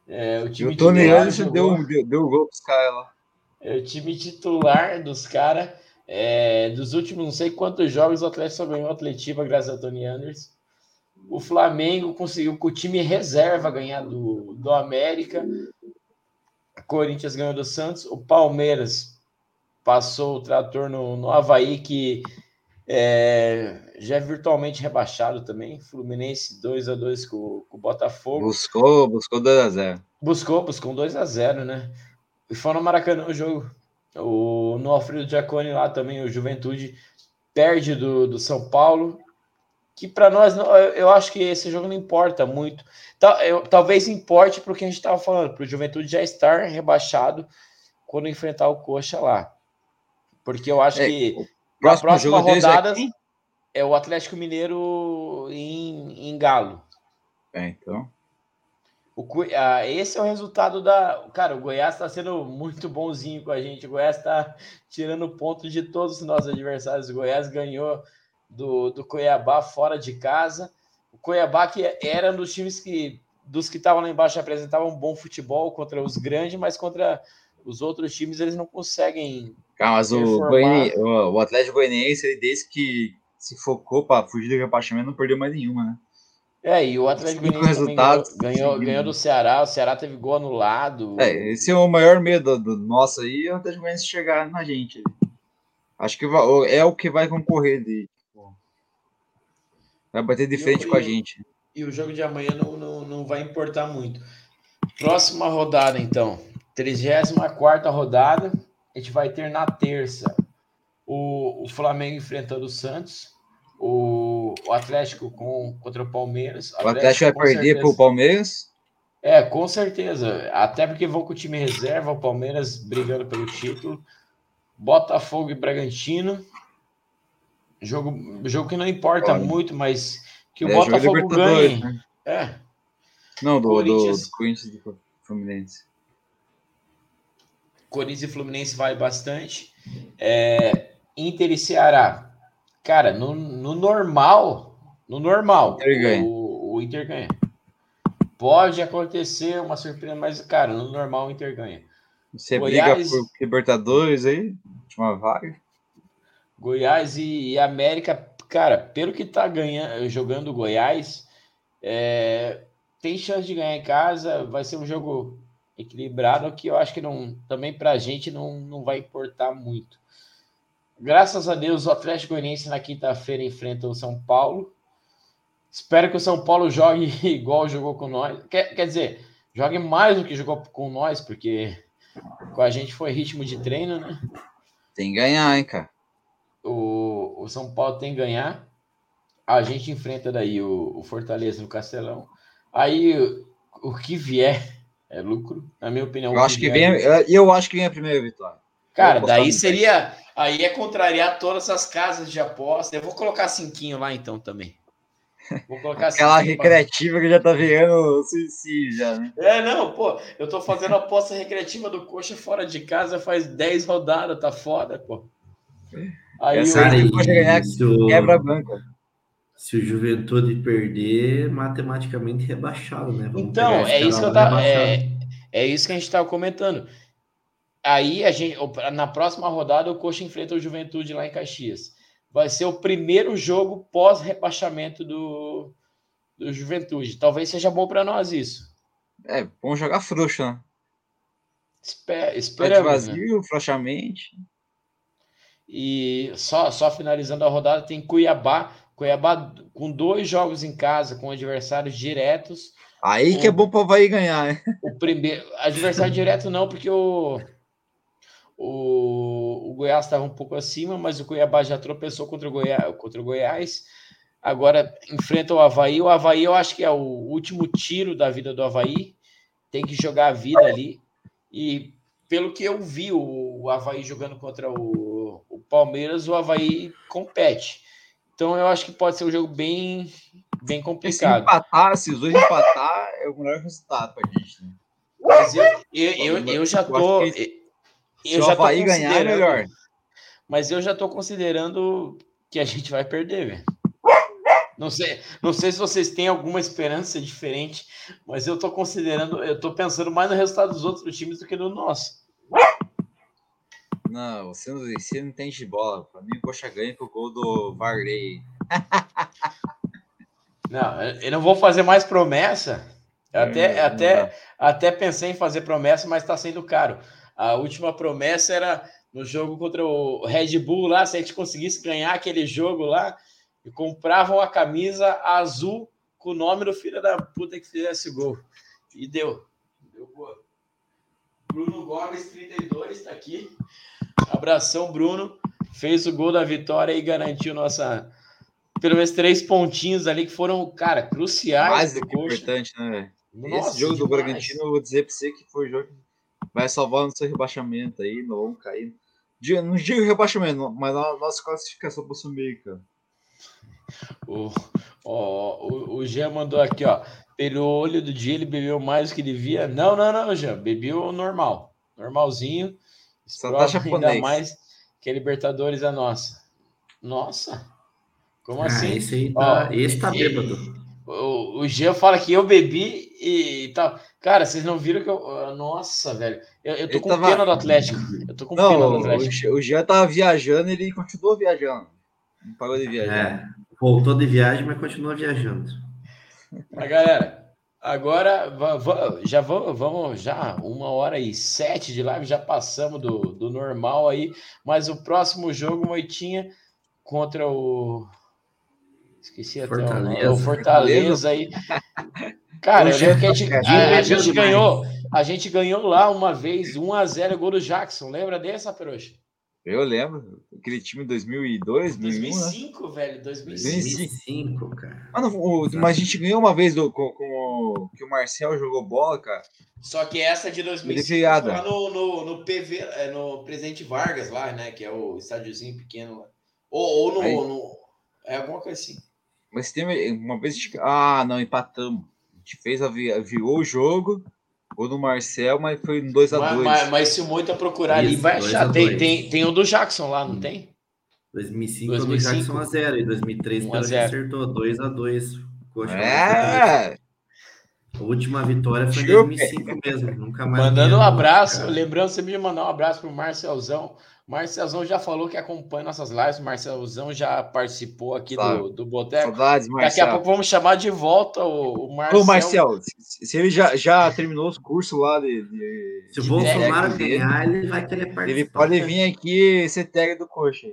É, o time o Tony Anderson deu, deu, deu gol pros caras lá. É o time titular dos caras. É, dos últimos não sei quantos jogos o Atlético só ganhou a Atletiva graças a Tony Anderson. O Flamengo conseguiu com o time reserva ganhar do, do América. O Corinthians ganhou do Santos. O Palmeiras passou o trator no, no Havaí, que é, já é virtualmente rebaixado também. Fluminense 2 a 2 com, com o Botafogo. Buscou, buscou 2 a 0 Buscou, buscou 2 a 0 né? E foi no Maracanã o jogo. O, no Alfredo Giacone lá também, o Juventude perde do, do São Paulo. Que para nós, eu, acho que esse jogo não importa muito. Talvez importe para o que a gente estava falando, para o Juventude já estar rebaixado quando enfrentar o Coxa lá. Porque eu acho é, que a próxima rodada é o Atlético Mineiro em, em Galo. É, então. O, ah, esse é o resultado da. Cara, o Goiás está sendo muito bonzinho com a gente. O Goiás está tirando ponto de todos os nossos adversários. O Goiás ganhou do, do Cuiabá fora de casa. O Cuiabá, que era um dos times que. Dos que estavam lá embaixo apresentavam um bom futebol contra os grandes, mas contra os outros times eles não conseguem. Calma, mas o, Goiani, o, o Atlético Goianiense, ele desde que se focou para fugir do rebaixamento, não perdeu mais nenhuma, né? É, e o Atlético Goianiense ganhou, ganhou, ganhou, do Ceará, o Ceará teve gol anulado. É, esse é o maior medo do nosso aí, é o Atlético Goianiense chegar na gente. Acho que é o que vai concorrer de. Vai bater de frente com a gente. E o jogo de amanhã não, não, não vai importar muito. Próxima rodada, então. 34 rodada. A gente vai ter na terça o, o Flamengo enfrentando o Santos o, o Atlético com, contra o Palmeiras. O Atlético, vai perder para o Palmeiras? É, com certeza. Até porque vão com o time reserva, o Palmeiras brigando pelo título. Botafogo e Bragantino. Jogo, jogo que não importa Olha. muito, mas que o é, Botafogo ganhe. Né? É. Não, do Corinthians, do, do Corinthians e Fluminense. Corinthians e Fluminense vai bastante. É, Inter e Ceará Cara, no, no normal, no normal, Inter o, o, Inter ganha. Pode acontecer uma surpresa, mas, cara, no normal o Inter ganha. Você Goiás, briga por Libertadores aí? Última vaga? Goiás e, e, América, cara, pelo que tá ganhando, jogando Goiás, é, tem chance de ganhar em casa, vai ser um jogo equilibrado que eu acho que não também para a gente não, não vai importar muito. Graças a Deus, o Atlético Goianiense na quinta-feira enfrenta o São Paulo. Espero que o São Paulo jogue igual jogou com nós. Quer, quer dizer, jogue mais do que jogou com nós, porque com a gente foi ritmo de treino, né? Tem que ganhar, hein, cara. O, o São Paulo tem que ganhar. A gente enfrenta daí o, o Fortaleza no Castelão. Aí o, o que vier é lucro, na minha opinião. Eu acho que, vem, é eu acho que vem a primeira vitória. Cara, daí seria Aí é contrariar todas as casas de aposta. Eu vou colocar cinquinho lá então também. Vou colocar Aquela recreativa pra... que já tá virando suicídio já, né? É, não, pô, eu tô fazendo aposta recreativa do Coxa fora de casa faz 10 rodadas, tá foda, pô. Aí Essa o Coxa ganhar quebra a banca. Se o Juventude perder, matematicamente rebaixado, né? Vamos então, é isso que eu tava, é, é isso que a gente tava comentando. Aí a gente, na próxima rodada, o Coxa enfrenta o Juventude lá em Caxias. Vai ser o primeiro jogo pós-rebaixamento do, do Juventude. Talvez seja bom para nós isso. É, vamos jogar frouxo, né? Espera, esperamos, vazio, né? frouxamente. E só, só finalizando a rodada, tem Cuiabá. Cuiabá com dois jogos em casa, com adversários diretos. Aí que é bom para o Havaí ganhar, né? O primeiro. Adversário direto não, porque o. O, o Goiás estava um pouco acima, mas o Cuiabá já tropeçou contra o, Goiás, contra o Goiás. Agora enfrenta o Havaí. O Havaí eu acho que é o último tiro da vida do Havaí. Tem que jogar a vida ali. E pelo que eu vi o, o Havaí jogando contra o, o Palmeiras, o Havaí compete. Então eu acho que pode ser um jogo bem, bem complicado. Se empatar, se os dois empatar, é o melhor resultado para a gente. Né? Mas eu, eu, eu, eu já tô. Se eu o Havaí ganhar, é melhor. Mas eu já tô considerando que a gente vai perder, velho. Não sei, não sei se vocês têm alguma esperança diferente, mas eu tô considerando, eu tô pensando mais no resultado dos outros times do que no nosso. Não, você não, você não entende de bola. Pra mim, o Coxa ganha com o gol do Varley. não, eu não vou fazer mais promessa. Eu até, é, até, até pensei em fazer promessa, mas está sendo caro. A última promessa era no jogo contra o Red Bull lá, se a gente conseguisse ganhar aquele jogo lá, e compravam a camisa azul com o nome do filho da puta que fizesse gol. E deu. Deu boa. Bruno Gomes, 32, está aqui. Abração, Bruno. Fez o gol da vitória e garantiu nossa. Pelo menos três pontinhos ali que foram, cara, cruciais. Mais do que importante, né? Nossa, Esse jogo demais. do Bragantino, eu vou dizer para você que foi o jogo que vai salvar no seu rebaixamento aí, não vamos cair. Não digo rebaixamento, mas a nossa classificação para o. O, o, o, o Jean mandou aqui, ó. Pelo olho do dia, ele bebeu mais do que devia. Não, não, não, Jean. Bebeu normal. Normalzinho. Só tá japonês. Ainda mais que a Libertadores é nossa. Nossa. Como ah, assim? Esse aí tá, ó, esse tá bêbado. O, o Jean fala que eu bebi e tal. Cara, vocês não viram que eu. Nossa, velho. Eu, eu tô ele com tava... pena do Atlético. Eu tô com não, pena do Atlético. O Jean tava viajando e ele continuou viajando. Não parou de viajar. É, voltou de viagem, mas continuou viajando. Mas, galera, agora já vamos, já uma hora e sete de live, já passamos do, do normal aí. Mas o próximo jogo, Moitinha, contra o Esqueci até Fortaleza. o, o Fortaleza aí. Cara, eu lembro que a gente, a, a gente ganhou, a gente ganhou lá uma vez, 1 a 0 gol do Jackson. Lembra dessa, Peroxa? Eu lembro. Aquele time 2002, 2005, 2001, né? velho. 2005. 2005, cara. Mano, o, mas a gente ganhou uma vez do, com, com o, que o Marcel jogou bola, cara. Só que essa de 2005 lá no, no, no PV, é, no Presidente Vargas lá, né? Que é o estádiozinho pequeno lá. Ou, ou no, no, É alguma coisa assim. Mas tem uma vez. Ah, não, empatamos. A gente fez a virou o jogo, ou no Marcel, mas foi um 2x2. Mas, mas, mas, se o Moita procurar ali, vai achar. Tem, tem, tem o do Jackson lá, não hum. tem? 2005, 2005 do Jackson a 0 e 2003 o acertou 2x2. É! A última vitória foi em 2005 mesmo. Nunca mais. Mandando um abraço, cara. lembrando sempre de mandar um abraço pro Marcelzão. Marcelzão já falou que acompanha nossas lives. Marcelzão já participou aqui do, do Boteco. Saudades, Marcel. Daqui a pouco vamos chamar de volta o, o Marcel. Ô, Marcel, se, se ele já, já terminou os cursos lá de. de se o Bolsonaro ganhar, ele vai querer participar. Ele pode vir aqui ser tag do coxa.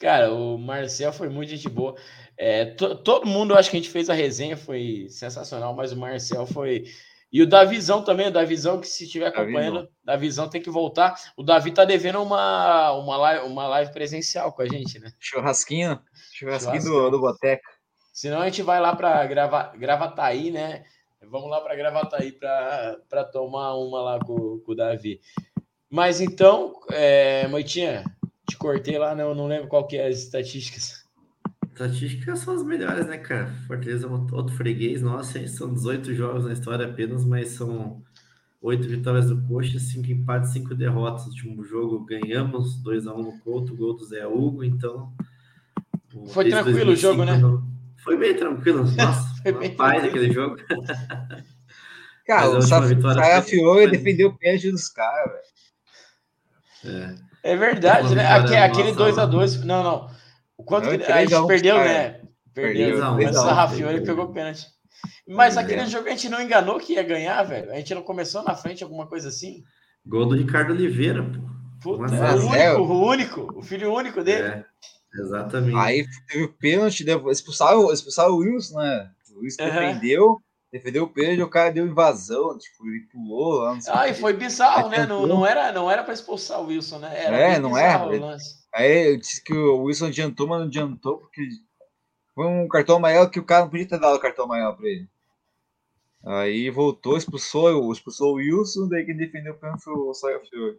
Cara, o Marcel foi muito gente boa. É, todo mundo, acho que a gente fez a resenha, foi sensacional, mas o Marcel foi e o Davizão também, o Davizão, que se estiver acompanhando, Davi Davizão tem que voltar. O Davi tá devendo uma, uma, live, uma live presencial com a gente, né? Churrasquinho, churrasquinho, do, do Boteca. Senão a gente vai lá para grava, Gravataí, né? Vamos lá para Gravataí para tomar uma lá com, com, o Davi. Mas então, é, Moitinha, te cortei lá, não, não lembro qual que é as estatísticas. Estatísticas são as melhores, né, cara? Fortaleza é outro freguês, nossa, são 18 jogos na história apenas, mas são oito vitórias do Coxa, cinco empates, cinco derrotas. No último jogo ganhamos 2x1 no Couto, gol do Zé Hugo, então. Foi tranquilo o jogo, né? Foi bem tranquilo, nossa, foi bem paz aquele jogo. Cara, o Saia e defendeu o pé dos caras, velho. É. é verdade, né? Aquele 2x2, não, não. O quanto não, que a gente perdeu, né? Perdeu. perdeu mas o Sarrafiori pegou pênalti. Mas aquele jogo a gente não enganou que ia ganhar, velho. A gente não começou na frente, alguma coisa assim. Gol do Ricardo Oliveira, pô. Puta, é, o, único, o único, o filho único dele. É, exatamente. Aí teve o pênalti, expulsaram, expulsaram o Wilson, né? O Wilson uhum. defendeu, defendeu o pênalti, o cara deu invasão, tipo, ele pulou lá. Ah, e foi bizarro, né? Não, não, era, não era pra expulsar o Wilson, né? Era é, não é? Aí eu disse que o Wilson adiantou, mas não adiantou, porque foi um cartão amarelo que o cara não podia ter dado o cartão amarelo para ele. Aí voltou, expulsou, expulsou o Wilson, daí quem defendeu o pênalti foi o Saia Fiore.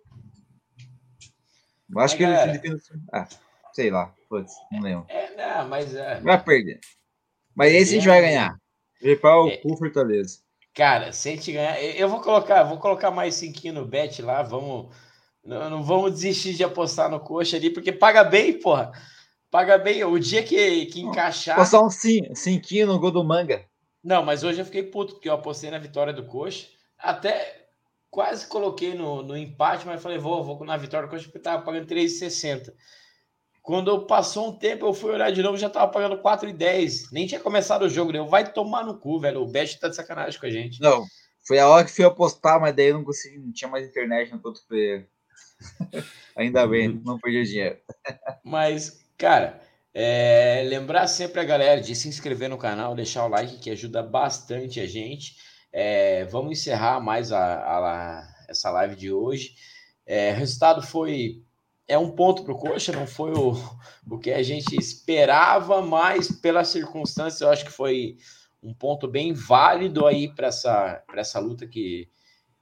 Acho que ele defendeu. Ah, sei lá, putz, não lembro. É, não, mas. É... Vai perder. Mas esse a gente vai ganhar. Repar o é... cu Fortaleza. Cara, se a gente ganhar. Eu vou colocar, vou colocar mais cinquinho no bet lá, vamos não, não vamos desistir de apostar no coxa ali, porque paga bem, porra. paga bem. O dia que, que encaixar. Postar um cinquinho no gol do manga. Não, mas hoje eu fiquei puto, porque eu apostei na vitória do Coxa. Até quase coloquei no, no empate, mas falei, vou, vou na vitória do Coxa, porque tava pagando 3,60. Quando passou um tempo, eu fui olhar de novo, já tava pagando 4,10. Nem tinha começado o jogo, né? Vai tomar no cu, velho. O Best tá de sacanagem com a gente. Não, foi a hora que fui apostar, mas daí eu não consegui, não tinha mais internet no outro player. Ainda bem, não perdi dinheiro. mas, cara, é, lembrar sempre a galera de se inscrever no canal, deixar o like que ajuda bastante a gente. É, vamos encerrar mais a, a, essa live de hoje. É, o resultado foi é um ponto para o Coxa, não foi o, o que a gente esperava, mas pela circunstância eu acho que foi um ponto bem válido aí para essa, essa luta que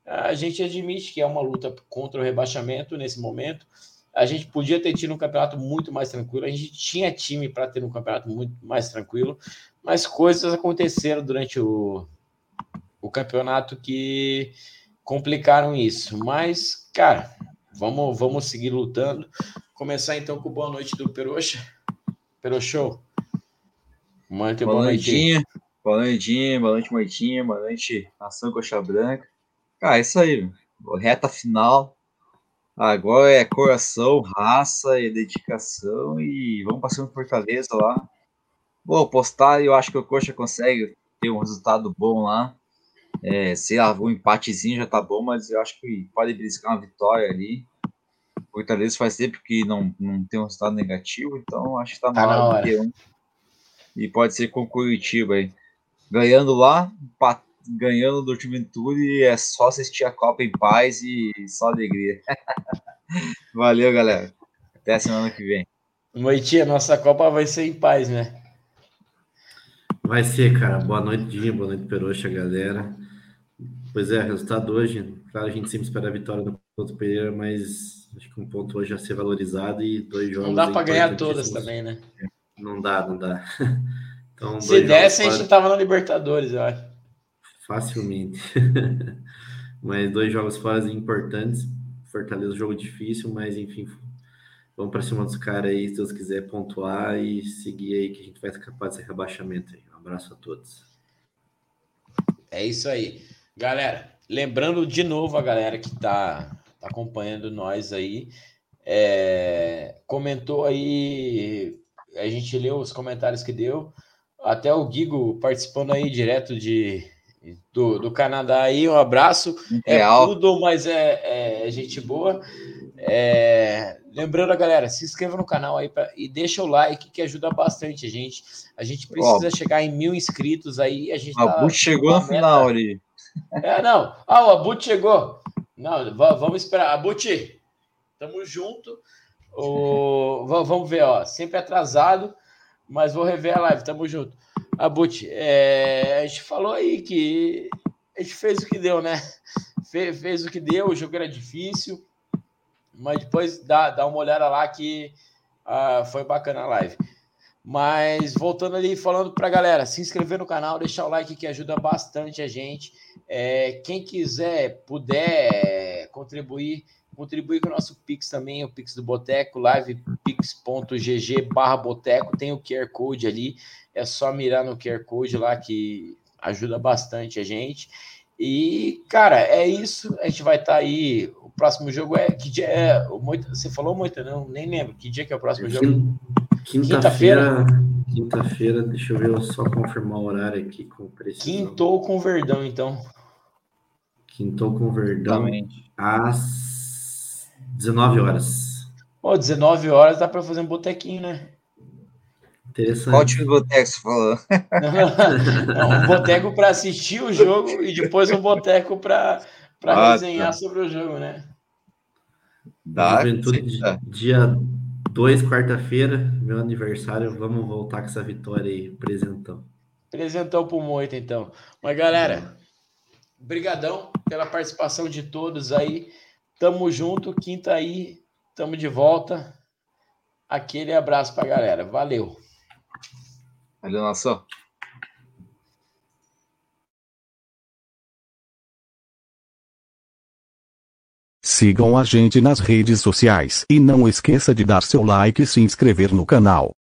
a gente admite que é uma luta contra o rebaixamento nesse momento a gente podia ter tido um campeonato muito mais tranquilo, a gente tinha time para ter um campeonato muito mais tranquilo, mas coisas aconteceram durante o, o campeonato que complicaram isso. Mas, cara, vamos, vamos seguir lutando. Começar então com boa noite do Peroxa. Peroxou. Muito boa, boa noite. Boa noite, boa noite, Moitinha, boa noite, Nação Coxa Branca. Cara, é isso aí, reta final Agora é coração, raça e dedicação e vamos passando por Fortaleza lá. Vou apostar e eu acho que o Coxa consegue ter um resultado bom lá. É, sei lá, um empatezinho já tá bom, mas eu acho que pode beliscar uma vitória ali. O Fortaleza faz tempo que não, não tem um resultado negativo, então acho que tá, tá na hora. E pode ser com Curitiba aí. Ganhando lá, ganhando do Juventude é só assistir a Copa em paz e só alegria. Valeu, galera. Até semana que vem. Noitinha, nossa Copa vai ser em paz, né? Vai ser, cara. Boa noite, Dinho. Boa noite, Peroxa, galera. Pois é, resultado hoje. Claro, a gente sempre espera a vitória do Ponto Pereira, mas acho que um ponto hoje a ser valorizado e dois jogos. Não dá para ganhar todas também, né? Não dá, não dá. Então, Se desse, a gente tava na Libertadores, eu acho facilmente. mas dois jogos fora importantes. Fortaleza, jogo difícil, mas enfim, vamos para cima dos caras aí, se Deus quiser pontuar e seguir aí que a gente vai escapar desse rebaixamento aí. Um abraço a todos. É isso aí. Galera, lembrando de novo a galera que está tá acompanhando nós aí, é, comentou aí, a gente leu os comentários que deu, até o Gigo participando aí direto de, do, do Canadá aí, um abraço. É Real. tudo, mas é, é gente boa. É, lembrando a galera, se inscreva no canal aí pra, e deixa o like que ajuda bastante a gente. A gente precisa Ó, chegar em mil inscritos aí. A gente a tá chegou no final ali. É, não. Ah, o Abut chegou. Não, vamos esperar. Abut, tamo junto. O, vamos ver, ó. Sempre atrasado, mas vou rever a live. Tamo junto. Abut, é, a gente falou aí que a gente fez o que deu, né? Fe, fez o que deu, o jogo era difícil, mas depois dá, dá uma olhada lá que uh, foi bacana a live. Mas voltando ali, falando para a galera, se inscrever no canal, deixar o like que ajuda bastante a gente. É, quem quiser, puder contribuir, contribuir com o nosso Pix também, o Pix do Boteco, livepix.gg barra Boteco, tem o QR Code ali é só mirar no QR Code lá que ajuda bastante a gente. E, cara, é isso. A gente vai estar tá aí. O próximo jogo é. Que dia é? Você falou muito, não? Nem lembro. Que dia que é o próximo jogo? Quinta-feira. Quinta-feira, deixa eu ver, eu só confirmar o horário aqui com precisão. Quintou com Verdão, então. Quintou com Verdão às 19 horas. Pô, 19 horas dá para fazer um botequinho, né? Interessante. Qual time boteco você falou? um boteco para assistir o jogo e depois um boteco para ah, resenhar tá. sobre o jogo, né? Dá, Juventude, dia 2, quarta-feira, meu aniversário. Vamos voltar com essa vitória aí, presentão. Presentão pro Moita, então. Mas, galera, brigadão pela participação de todos aí. Tamo junto, quinta aí, tamo de volta. Aquele abraço pra galera. Valeu. Olha só. Sigam a gente nas redes sociais e não esqueça de dar seu like e se inscrever no canal.